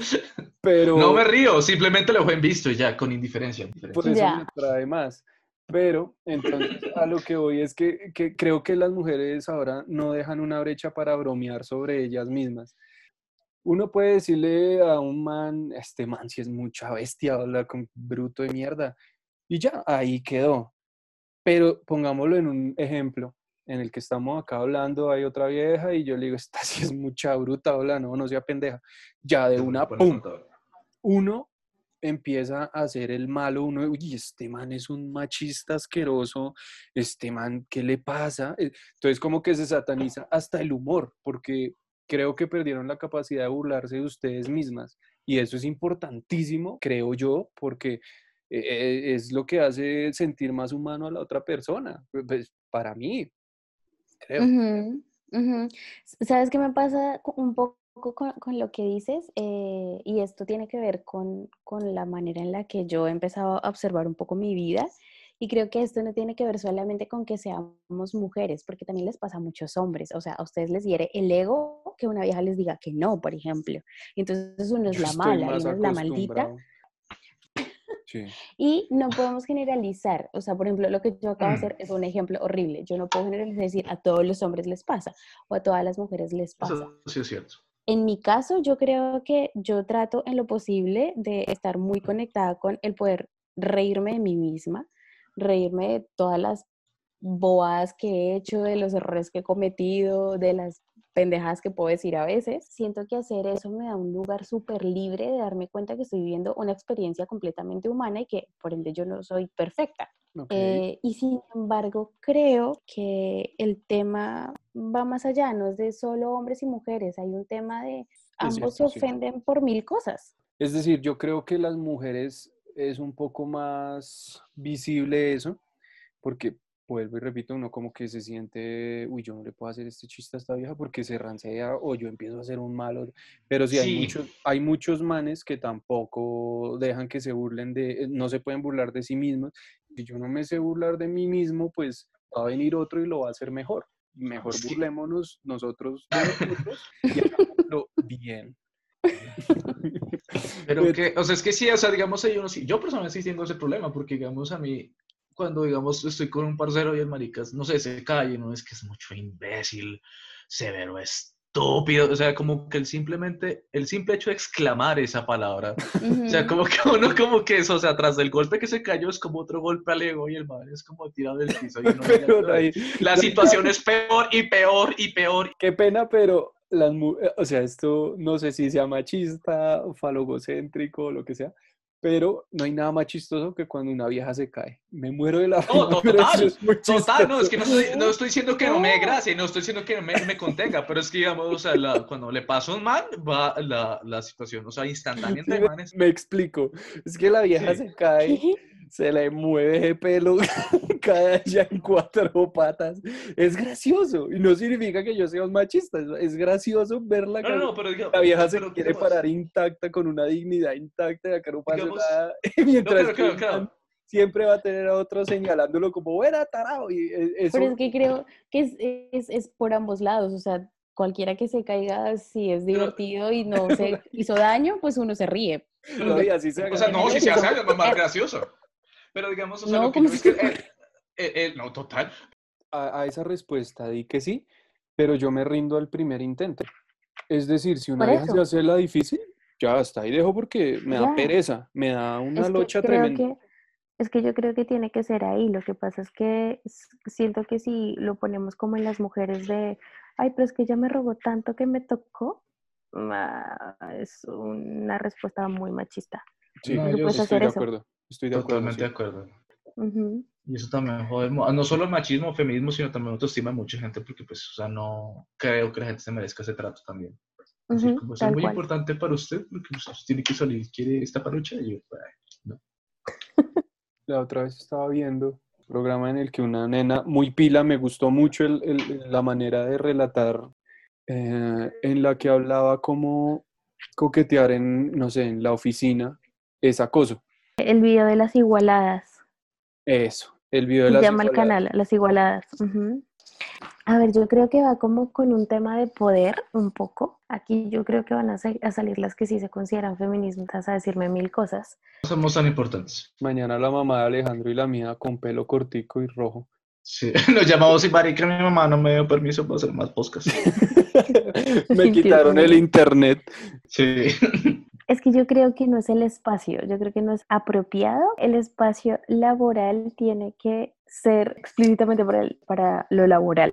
pero No me río, simplemente lo en visto y ya, con indiferencia. por eso Ya. me trae más. Pero entonces a lo que voy es que, que creo que las mujeres ahora no dejan una brecha para bromear sobre ellas mismas. Uno puede decirle a un man, este man si es mucha bestia, habla con bruto de mierda, y ya, ahí quedó. Pero pongámoslo en un ejemplo en el que estamos acá hablando, hay otra vieja y yo le digo, esta sí es mucha bruta, hola, no, no sea pendeja. Ya de una, ¡pum! Uno empieza a hacer el malo, uno, uy, este man es un machista asqueroso, este man, ¿qué le pasa? Eh, Entonces como que se sataniza hasta el humor, porque creo que perdieron la capacidad de burlarse de ustedes mismas Y eso es importantísimo, creo yo, porque eh, es lo que hace sentir más humano a la otra persona. Pues para mí, creo. ¿Sabes qué me pasa un poco con, con lo que dices? Eh, y esto tiene que ver con, con la manera en la que yo he empezado a observar un poco mi vida. Y creo que esto no tiene que ver solamente con que seamos mujeres, porque también les pasa a muchos hombres. O sea, a ustedes les hiere el ego que una vieja les diga que no, por ejemplo. Y entonces uno es Yo la mala uno es la maldita. Sí. Y no podemos generalizar. O sea, por ejemplo, lo que yo acabo de Mm. hacer es un ejemplo horrible. Yo no puedo generalizar decir a todos los hombres les pasa o a todas las mujeres les pasa. Eso sí es cierto. En mi caso, yo creo que yo trato en lo posible de estar muy conectada con el poder reírme de mí misma, reírme de todas las bobadas que he hecho, de los errores que he cometido, de las pendejadas que puedo decir a veces. Siento que hacer eso me da un lugar súper libre de darme cuenta que estoy viviendo una experiencia completamente humana y que por ende yo no soy perfecta. Eh, y sin embargo, creo que el tema va más allá, no es de solo hombres y mujeres, hay un tema de ambos cierto, se sí. ofenden por mil cosas. Es decir, yo creo que las mujeres es un poco más visible eso, porque vuelvo y repito, uno como que se siente, uy, yo no le puedo hacer este chiste a esta vieja porque se rancea o yo empiezo a ser un malo. Pero sí, hay Sí. muchos, hay muchos manes que tampoco dejan que se burlen de, eh, no se pueden burlar de sí mismos. Si yo no me sé burlar de mí mismo, pues va a venir otro y lo va a hacer mejor. Mejor Sí. burlémonos nosotros de (laughs) nosotros y hagámoslo bien. Pero que, o sea, es que sí, o sea, digamos, yo, no, sí- yo personalmente sí tengo ese problema, porque digamos a mí, cuando digamos estoy con un parcero y el maricas, no sé, se cae, no es que es mucho imbécil, severo estúpido, o sea, como que el simplemente, el simple hecho de exclamar esa palabra, o sea, como que uno como que eso, o sea, tras del golpe que se cayó es como otro golpe al ego y el man es como tirado del piso. Y uno (laughs) Pero no hay- la (laughs) situación es peor y peor y peor. Qué pena, pero las eh, o sea, esto no sé si sea machista, falogocéntrico lo que sea, pero no hay nada más chistoso que cuando una vieja se cae. Me muero de la No, (laughs) total, es Total, no, es que no estoy, no estoy diciendo que no me dé gracia, no estoy diciendo que me, me contenga, pero es que, digamos, o sea, la- cuando le pasa a un man, va la, la situación, o sea, Sí, instantáneamente, me, es- me explico. Es que la vieja Sí. se cae, (laughs) ¿Qué? Se le mueve el pelo, (laughs) cae allá en cuatro patas. Es gracioso. Y no significa que yo sea un machista. Es, gracioso verla No, no, no, pero digamos, La vieja se pero quiere digamos, parar intacta, con una dignidad intacta, y acá no pasa Digamos- nada. (laughs) Mientras claro, claro, claro. siempre va a tener a otro señalándolo como, buena tarado. Y e- eso, Pero es que creo que es, es, es por ambos lados, o sea, cualquiera que se caiga, si es Pero- divertido y no (laughs) se hizo daño, pues uno se ríe. no, y así se O sea, no, si se hace algo es más gracioso. Pero digamos, o sea, No, lo que como yo es que, eh, eh, eh, no, total. a, a esa respuesta di que sí, pero yo me rindo al primer intento. Es decir, si una vieja se hace la difícil, ya hasta ahí dejo porque me da Ya. pereza, me da una Es que locha creo tremenda. que, es que yo creo que tiene que ser ahí. Lo que pasa es que siento que si lo ponemos como en las mujeres de, ay, pero es que ella me robó tanto que me tocó, ah, es una respuesta muy machista. Sí, No, yo sí estoy de acuerdo. Estoy de acuerdo. Totalmente sí. de acuerdo. Y eso también jode, mo- no solo el machismo, feminismo, sino también autoestima de mucha gente, porque pues, o sea, no creo que la gente se merezca ese trato también. Así Ujú, como eso es muy cual. importante para usted, porque pues, usted tiene que salir, quiere esta parucha, y yo, pues, no. (laughs) La otra vez estaba viendo un programa en el que una nena muy pila, me gustó mucho el- el- la manera de relatar, eh, en la que hablaba como coquetear en, no sé, en la oficina es acoso. El video de las igualadas. Eso, el video de Se las llama el igualadas. canal, Las Igualadas. Ujú. A ver, yo creo que va como con un tema de poder un poco. Aquí yo creo que van a, sa- a salir las que sí se consideran feministas a decirme mil cosas. No somos tan importantes. Mañana la mamá de Alejandro y la mía con pelo cortico y rojo. Sí, (laughs) nos llamamos y marica, mi mamá no me dio permiso para hacer más podcast. (laughs) Me quitaron el internet. Sí. (laughs) Es que yo creo que no es el espacio, yo creo que no es apropiado. El espacio laboral tiene que ser explícitamente para, el- para lo laboral.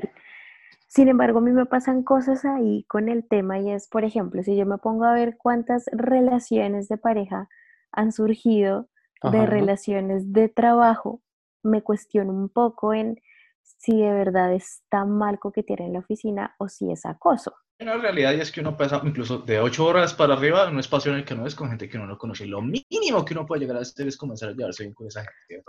Sin embargo, a mí me pasan cosas ahí con el tema y es, por ejemplo, si yo me pongo a ver cuántas relaciones de pareja han surgido de Ajá. relaciones de trabajo, me cuestiono un poco en si de verdad está mal coquetear en la oficina o si es acoso. Una realidad y es que uno pasa incluso de 8 horas para arriba en un espacio en el que no es con gente que uno no conoce. Lo mínimo que uno puede llegar a hacer es comenzar a llevarse bien con esa gente.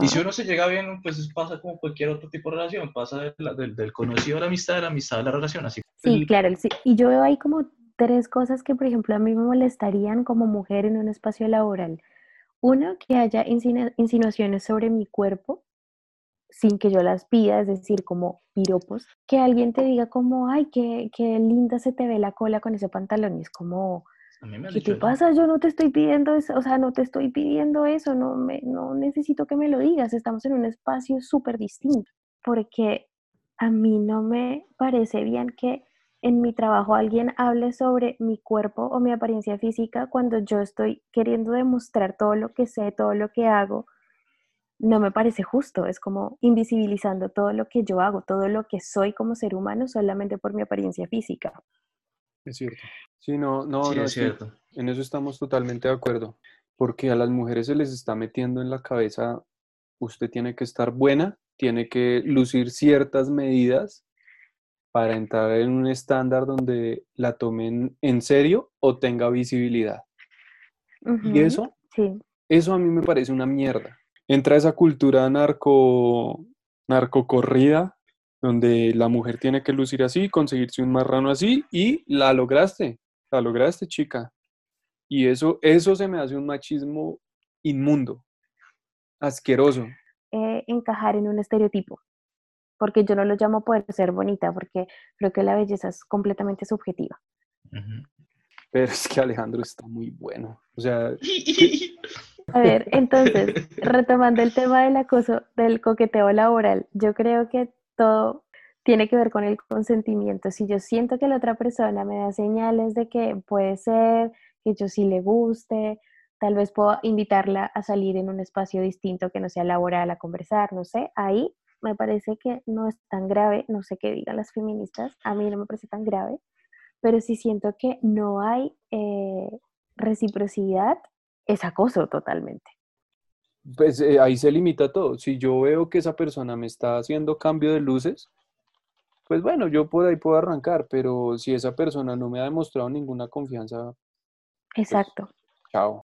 Y si uno se llega bien, pues pasa como cualquier otro tipo de relación, pasa de la- del, del conocido a la amistad, de la amistad a la relación, así. Sí, el- claro. sí. Y yo veo ahí como tres cosas que, por ejemplo, a mí me molestarían como mujer en un espacio laboral. Uno, que haya insinu- insinuaciones sobre mi cuerpo sin que yo las pida, es decir, como piropos. Que alguien te diga como, ay, qué, qué linda se te ve la cola con ese pantalón. Y es como, ¿qué te pasa? Yo no te estoy pidiendo eso, o sea, no te estoy pidiendo eso, no, me, no necesito que me lo digas, estamos en un espacio súper distinto, porque a mí no me parece bien que en mi trabajo alguien hable sobre mi cuerpo o mi apariencia física cuando yo estoy queriendo demostrar todo lo que sé, todo lo que hago. No me parece justo, es como invisibilizando todo lo que yo hago, todo lo que soy como ser humano solamente por mi apariencia física. Es cierto. Sí, no, no, Sí, no, es cierto. En eso estamos totalmente de acuerdo. Porque a las mujeres se les está metiendo en la cabeza, usted tiene que estar buena, tiene que lucir ciertas medidas para entrar en un estándar donde la tomen en serio o tenga visibilidad. Y eso, Sí. eso a mí me parece una mierda. Entra esa cultura narco, narcocorrida, donde la mujer tiene que lucir así, conseguirse un marrano así, y la lograste, la lograste, chica. Y eso, eso se me hace un machismo inmundo, asqueroso. eh, encajar en un estereotipo, porque yo no lo llamo poder ser bonita, porque creo que la belleza es completamente subjetiva. Pero es que Alejandro está muy bueno. O sea, (laughs) A ver, entonces, retomando el tema del acoso, del coqueteo laboral, yo creo que todo tiene que ver con el consentimiento. Si yo siento que la otra persona me da señales de que puede ser, que yo sí le guste, tal vez puedo invitarla a salir en un espacio distinto que no sea laboral, a conversar, no sé, ahí me parece que no es tan grave, no sé qué digan las feministas, a mí no me parece tan grave, pero si siento que no hay eh, reciprocidad, es acoso totalmente. pues eh, ahí se limita todo. Si yo veo que esa persona me está haciendo cambio de luces, pues bueno, yo por ahí puedo arrancar, pero si esa persona no me ha demostrado ninguna confianza, Exacto. chao.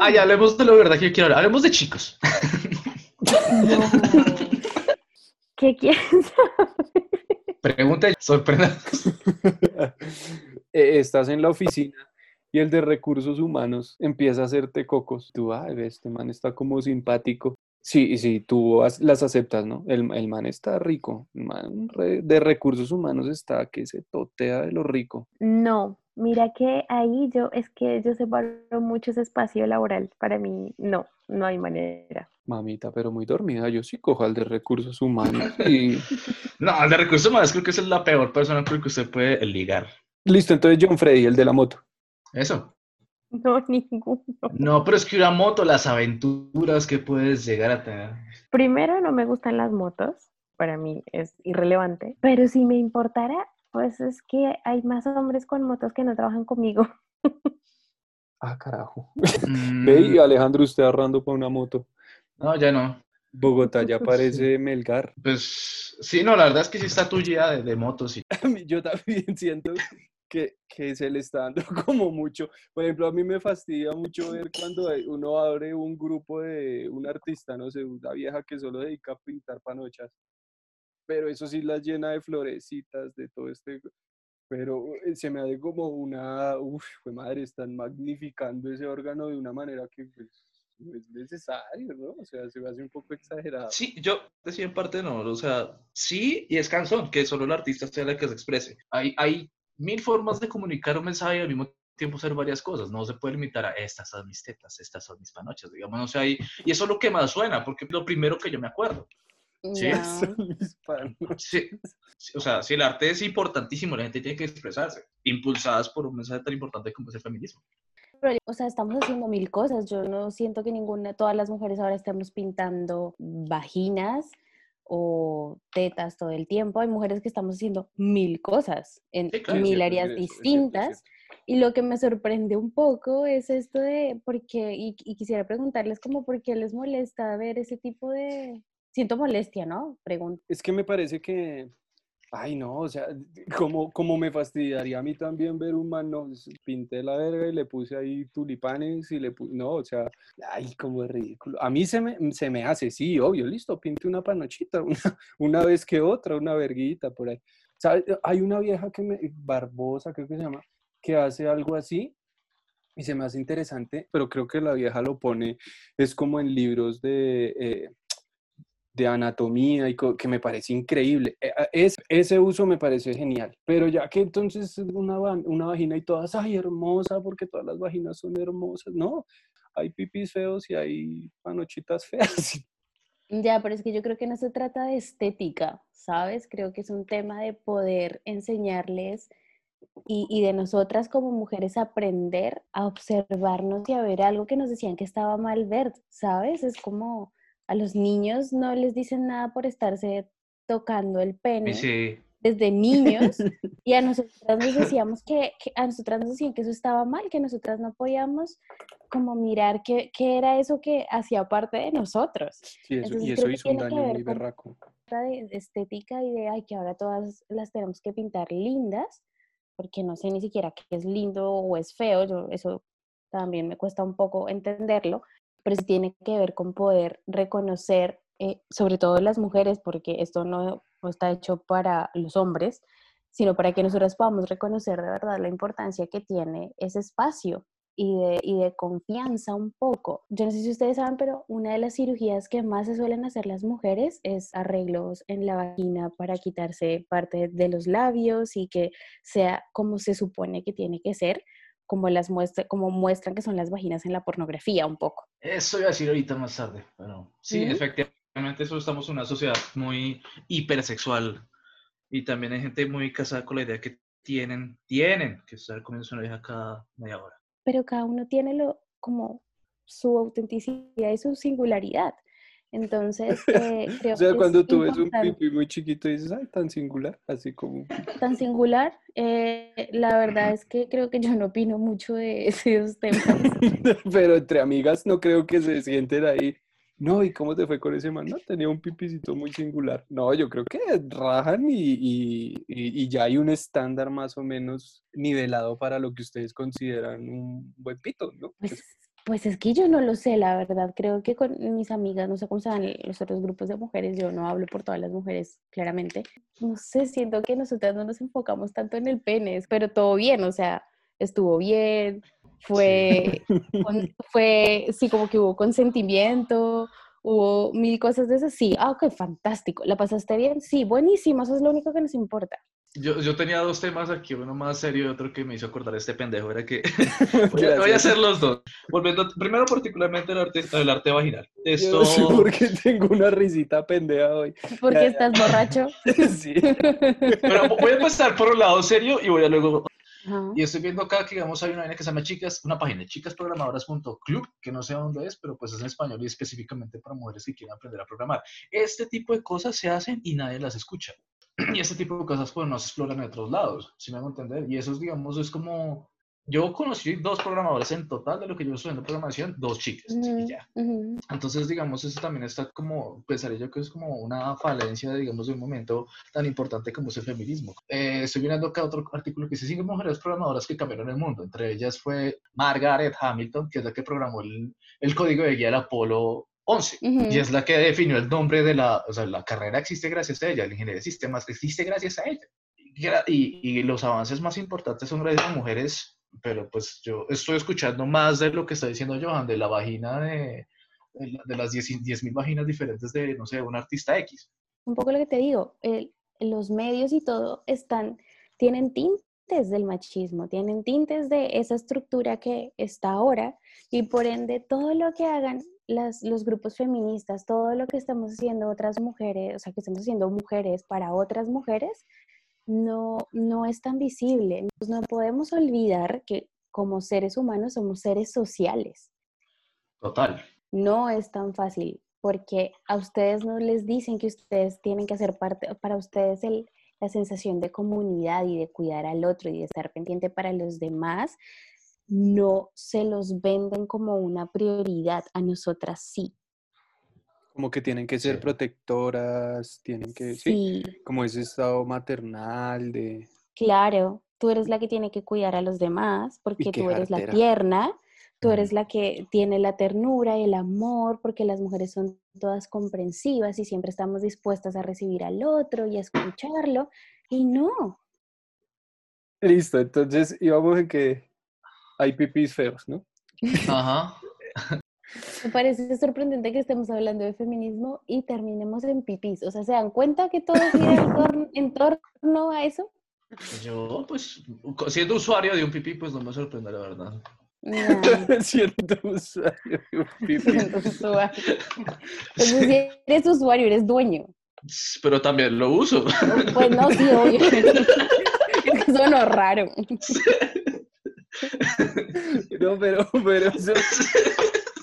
Ah, ya hablemos de lo verdad que yo quiero hablar. Hablemos de chicos. (laughs) no. ¿Qué quieres saber? Pregunta y sorprenda. (laughs) Eh, Estás en la oficina y el de recursos humanos empieza a hacerte cocos. Tú, ay, ve, este man está como simpático. Sí, sí, tú as- las aceptas, ¿no? El, el man está rico. El man de recursos humanos está que se totea de lo rico. No, mira que ahí yo, es que yo separo mucho ese espacio laboral. Para mí, no, no hay manera. Mamita, pero muy dormida. Yo sí cojo al de recursos humanos (laughs) y... No, el de recursos humanos creo que esa es la peor persona con la que usted puede ligar. Listo, entonces John Freddy, el de la moto. Eso. No, (laughs) ninguno. No, pero es que una moto, las aventuras que puedes llegar a tener. Primero, no me gustan las motos. Para mí es irrelevante. Pero si me importara, pues es que hay más hombres con motos que no trabajan conmigo. Ah, carajo. Mm, Ve y Alejandro, usted ahorrando para una moto. No, ya no. Bogotá ya (laughs) parece Melgar. Pues sí, no, la verdad es que sí está tuya de, de motos mí- (laughs) Yo también siento que, que se le está dando (laughs) como mucho. Por ejemplo, a mí me fastidia mucho ver cuando uno abre un grupo de un artista, no sé, una vieja que solo dedica a pintar panochas. Pero eso sí las llena de florecitas, de todo este. Pero eh, se me hace como una. Uf, madre, están magnificando ese órgano de una manera que pues, no es necesario, ¿no? O sea, se me hace un poco exagerado. Sí, yo decía en parte no, o sea, sí y es canción, que solo el artista sea el que se exprese. Hay, hay mil formas de comunicar un mensaje y al mismo tiempo hacer varias cosas, no se puede limitar a estas son mis tetas, estas son mis panochas, digamos, o sea, y, y eso es lo que más suena, porque es lo primero que yo me acuerdo. Sí. Sí, sí, o sea, si el arte es importantísimo, la gente tiene que expresarse, impulsadas por un mensaje tan importante como es el feminismo. Pero, o sea, estamos haciendo mil cosas. Yo no siento que ninguna, todas las mujeres ahora estemos pintando vaginas o tetas todo el tiempo. Hay mujeres que estamos haciendo mil cosas en Sí, claro. Es mil áreas es cierto, es cierto, es distintas. cierto. Y lo que me sorprende un poco es esto de, porque, y, y quisiera preguntarles como por qué les molesta ver ese tipo de, siento molestia, ¿no? Pregunto. Es que me parece que Ay, no, o sea, (laughs) como, como me fastidiaría a mí también ver un man, no, pinté la verga y le puse ahí tulipanes y le puse, no, o sea, ay, como es ridículo. A mí se me, se me hace, sí, obvio, listo, pinte una panochita, (laughs) una, una vez que otra, una verguita por ahí. ¿Sabes? Hay una vieja que me, Barbosa, creo que se llama, que hace algo así y se me hace interesante, pero creo que la vieja lo pone, es como en libros de... eh, de anatomía y que me parece increíble. Ah, Es, ese uso me parece genial, pero ya que entonces una, una vagina y todas, ay, hermosa, porque todas las vaginas son hermosas, no, hay pipis feos y hay panochitas (laughs) feas. Ya, pero es que yo creo que no se trata de estética, ¿sabes? Creo que es un tema de poder enseñarles y, y de nosotras como mujeres aprender a observarnos y a ver algo que nos decían que estaba mal ver, ¿sabes? Es como a los niños no les dicen nada por estarse tocando el pene sí, desde niños (laughs) y a nosotras nos decíamos que, que a nosotras nos decían que eso estaba mal, que nosotras no podíamos como mirar qué, qué era eso que hacía parte de nosotros. Sí, eso- Entonces y eso hizo un daño muy berraco. de estética y de, ay, que ahora todas las tenemos que pintar lindas, porque no sé ni siquiera qué es lindo o es feo, yo eso también me cuesta un poco entenderlo, pero sí tiene que ver con poder reconocer, eh, sobre todo las mujeres, porque esto no, está hecho para los hombres, sino para que nosotras podamos reconocer de verdad la importancia que tiene ese espacio y de, y de confianza un poco. Yo no sé si ustedes saben, pero una de las cirugías que más se suelen hacer las mujeres es arreglos en la vagina para quitarse parte de los labios y que sea como se supone que tiene que ser, como, las muestra, como muestran que son las vaginas en la pornografía un poco. eso iba a decir ahorita más tarde, pero sí, efectivamente, eso estamos en una sociedad muy hipersexual y también hay gente muy casada con la idea que tienen, tienen que estar comiendo una vieja cada media hora. Pero cada uno tiene lo, como su autenticidad y su singularidad. Entonces, (laughs) eh, creo O sea, que cuando es tú ves un pipí muy chiquito dices, ay, tan singular, así como tan singular. eh, la verdad es que creo que yo no opino mucho de (laughs) esos temas. (laughs) Pero entre amigas no creo que se sienten ahí. No, ¿y cómo te fue con ese man? No, tenía un pipicito muy singular. No, yo creo que rajan y, y- y- y ya hay un estándar más o menos nivelado para lo que ustedes consideran un buen pito, ¿no? Pues, pues es que yo no lo sé, la verdad. Creo que con mis amigas, no sé cómo sean los otros grupos de mujeres, yo no hablo por todas las mujeres, claramente. No sé, siento que nosotras no nos enfocamos tanto en el pene, pero todo bien, o sea, estuvo bien, fue, con- (laughs) fue, sí, como que hubo consentimiento, hubo mil cosas de esas, sí, ah, ok, fantástico, ¿la pasaste bien? Sí, buenísimo, eso es lo único que nos importa. Yo, yo tenía dos temas aquí, uno más serio y otro que me hizo acordar este pendejo, era que (laughs) (laughs) voy a, voy a Gracias. hacer los dos. Volviendo, primero particularmente el arte, el arte vaginal. Yo Esto, no sé por qué tengo una risita pendeja hoy. ¿Por Ya, qué ya. estás borracho? (laughs) Sí. pero voy a empezar por un lado serio y voy a luego Ajá. Y estoy viendo acá que, digamos, hay una vaina que se llama Chicas, una página, chicasprogramadoras.club, que no sé dónde es, pero pues es en español y específicamente para mujeres que quieren aprender a programar. Este tipo de cosas se hacen y nadie las escucha. Y este tipo de cosas, pues, no se exploran en otros lados, si me hago entender. Y eso, es, digamos, es como... Yo conocí dos programadoras en total de lo que yo estoy en programación, dos chicas, y Ujú, ya. ujú. Entonces, digamos, eso también está como, pensaría yo que es como una falencia, digamos, de un momento tan importante como es el feminismo. Eh, estoy mirando acá otro artículo que dice cinco mujeres programadoras que cambiaron el mundo. Entre ellas fue Margaret Hamilton, que es la que programó el, el código de guía del Apolo 11. Ujú. Y es la que definió el nombre de la, o sea, la carrera existe gracias a ella, la ingeniería de sistemas existe gracias a ella. Y, y, los avances más importantes son gracias a mujeres, pero pues yo estoy escuchando más de lo que está diciendo Johan, de la vagina de, de de las 10.000 vaginas diferentes de, no sé, un artista X. un poco lo que te digo, el- los medios y todo están, tienen tintes del machismo, tienen tintes de esa estructura que está ahora y por ende todo lo que hagan las, los grupos feministas, todo lo que estamos haciendo otras mujeres, o sea, que estamos haciendo mujeres para otras mujeres, no, no es tan visible. No podemos olvidar que como seres humanos somos seres sociales Total. no es tan fácil porque a ustedes no les dicen que ustedes tienen que hacer parte, para ustedes el, la sensación de comunidad y de cuidar al otro y de estar pendiente para los demás, no se los venden como una prioridad, a nosotras sí. Como que tienen que ser Sí. protectoras, tienen que, sí, Sí, como ese estado maternal de... claro. Tú eres la que tiene que cuidar a los demás porque tú eres la tierna, tú eres la que tiene la ternura y el amor porque las mujeres son todas comprensivas y siempre estamos dispuestas a recibir al otro y a escucharlo. Y no, Listo, entonces íbamos en que hay pipis feos, ¿no? Ajá. me parece sorprendente que estemos hablando de feminismo y terminemos en pipís. O sea, ¿se dan cuenta que todo gira en torno, en torno a eso? Yo, pues, siendo usuario de un pipí, pues no me sorprende, la verdad. No. (laughs) Siento usuario de un pipí. usuario. Entonces, si eres usuario, eres dueño. Pero también lo uso. Pues no, sí, obvio. (laughs) Es que sonó raro. (laughs) No, pero, pero eso,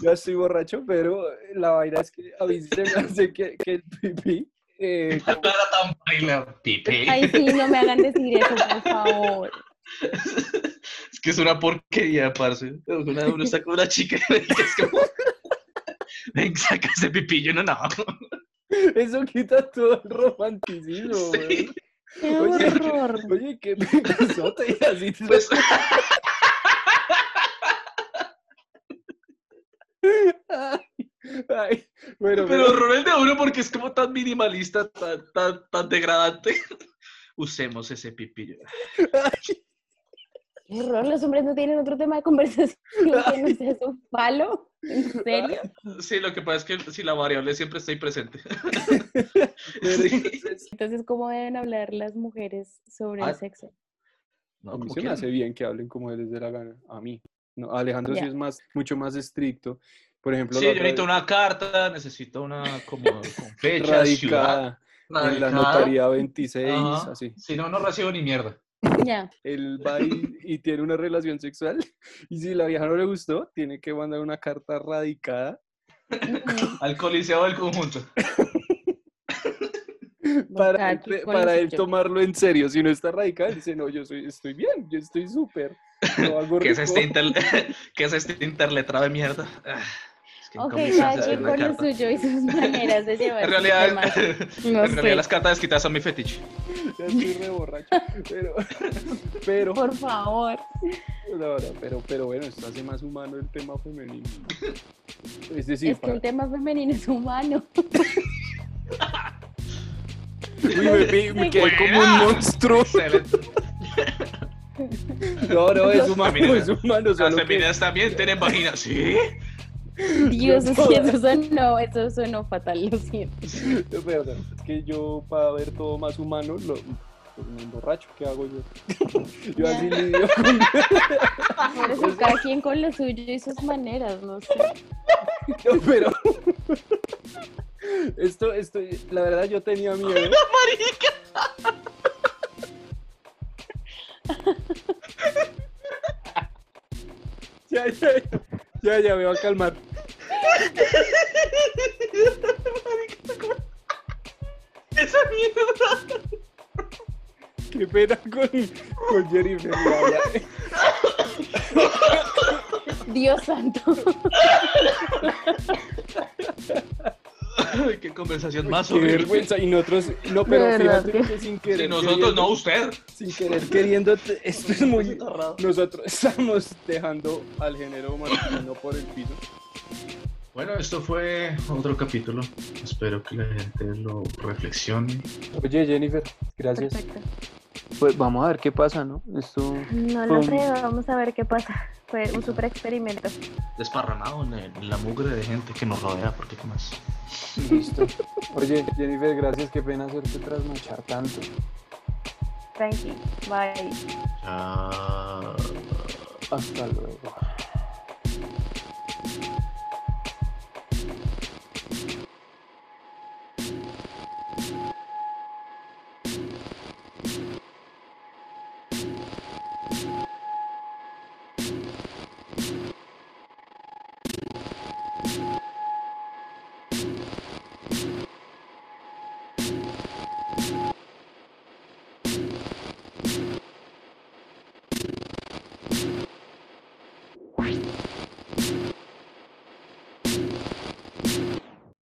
yo estoy borracho, pero la vaina es que a mí se me hace que, que el pipí, eh, No era tan baila, pipí. Ay, sí, no me hagan decir eso, por favor. Es que es una porquería, parce. Una, uno está con una chica y es como... Ven, saca ese pipí. Yo no, no. eso quita todo el romanticismo, Sí. Qué Oye, horror. Oye, qué y así. te- Pues, Ay, (laughs) ay, bueno, pero horror el de uno porque es como tan minimalista, tan, tan, tan degradante. (laughs) Usemos ese pipí. Qué horror, los hombres no tienen otro tema de conversación (laughs) que no sea su palo. ¿En serio? Sí, lo que pasa es que si la variable siempre está ahí presente. pero entonces, ¿cómo deben hablar las mujeres sobre Ah, el sexo? No, a mí como se me hace bien que hablen como les dé la gana. A mí. No, Alejandro sí es más, mucho más estricto. Por ejemplo, Sí, yo necesito vez, una carta, necesito una como (laughs) con fecha, ciudad. radicada en la notaría 26, Ajá. así. Si no, no recibo ni mierda. Ya. Él va y, y tiene una relación sexual (laughs) y si la vieja no le gustó, tiene que mandar una carta radicada. Al coliseo del conjunto. (laughs) para, él, para él tomarlo en serio. Si no está radical, dice, no, yo soy, estoy bien, yo estoy súper. ¿Qué es, rico". este inter... ¿Qué es este interletrado de mierda? Que cada quien con lo suyo y sus (laughs) maneras de llevar En sus realidad, (laughs) en realidad las cartas desquitadas son mi fetiche. Ya estoy re borracho. Pero, (laughs) pero, Por favor. no, no, pero, pero bueno, esto hace más humano el tema femenino. Es decir, es que para- el tema femenino es humano. Uy, me, me- me quedé como un monstruo. No, no, es humano, Femeninas. es humano. Las Solo que, femeninas también tienen vagina. ¿Sí? Dios, toda- eso sonó, eso sonó fatal, lo siento. es verdad, es que yo, para ver todo más humano, lo, pues, me emborracho, ¿qué hago yo? (laughs) Yo así lidio (laughs) con... Por eso cada quien con lo suyo y sus maneras, no sé. No, (laughs) pero... Esto, esto, la verdad yo tenía miedo. Ya, ya, ya, ya, ya, me va a calmar. Esa mierda. Qué pena con, con Jennifer. Dios santo. Conversación más Qué vergüenza. Y nosotros, no, pero fíjate que- sin querer. Si nosotros queriendo- no, usted. Sin querer queriendo, esto es muy. (laughs) Nosotros estamos dejando al género masculino por el piso. Bueno, esto fue otro capítulo. Espero que la gente lo reflexione. Oye, Jennifer, gracias. Perfecto. Pues vamos a ver qué pasa, ¿no? Esto. No lo un- sé, vamos a ver qué pasa. Fue un super experimento. Desparramado en, el- en la mugre de gente que nos rodea, porque qué más. Listo. Oye, Jennifer, gracias. Qué pena hacerte trasnochar tanto. Tranqui, bye. Chao. Hasta luego.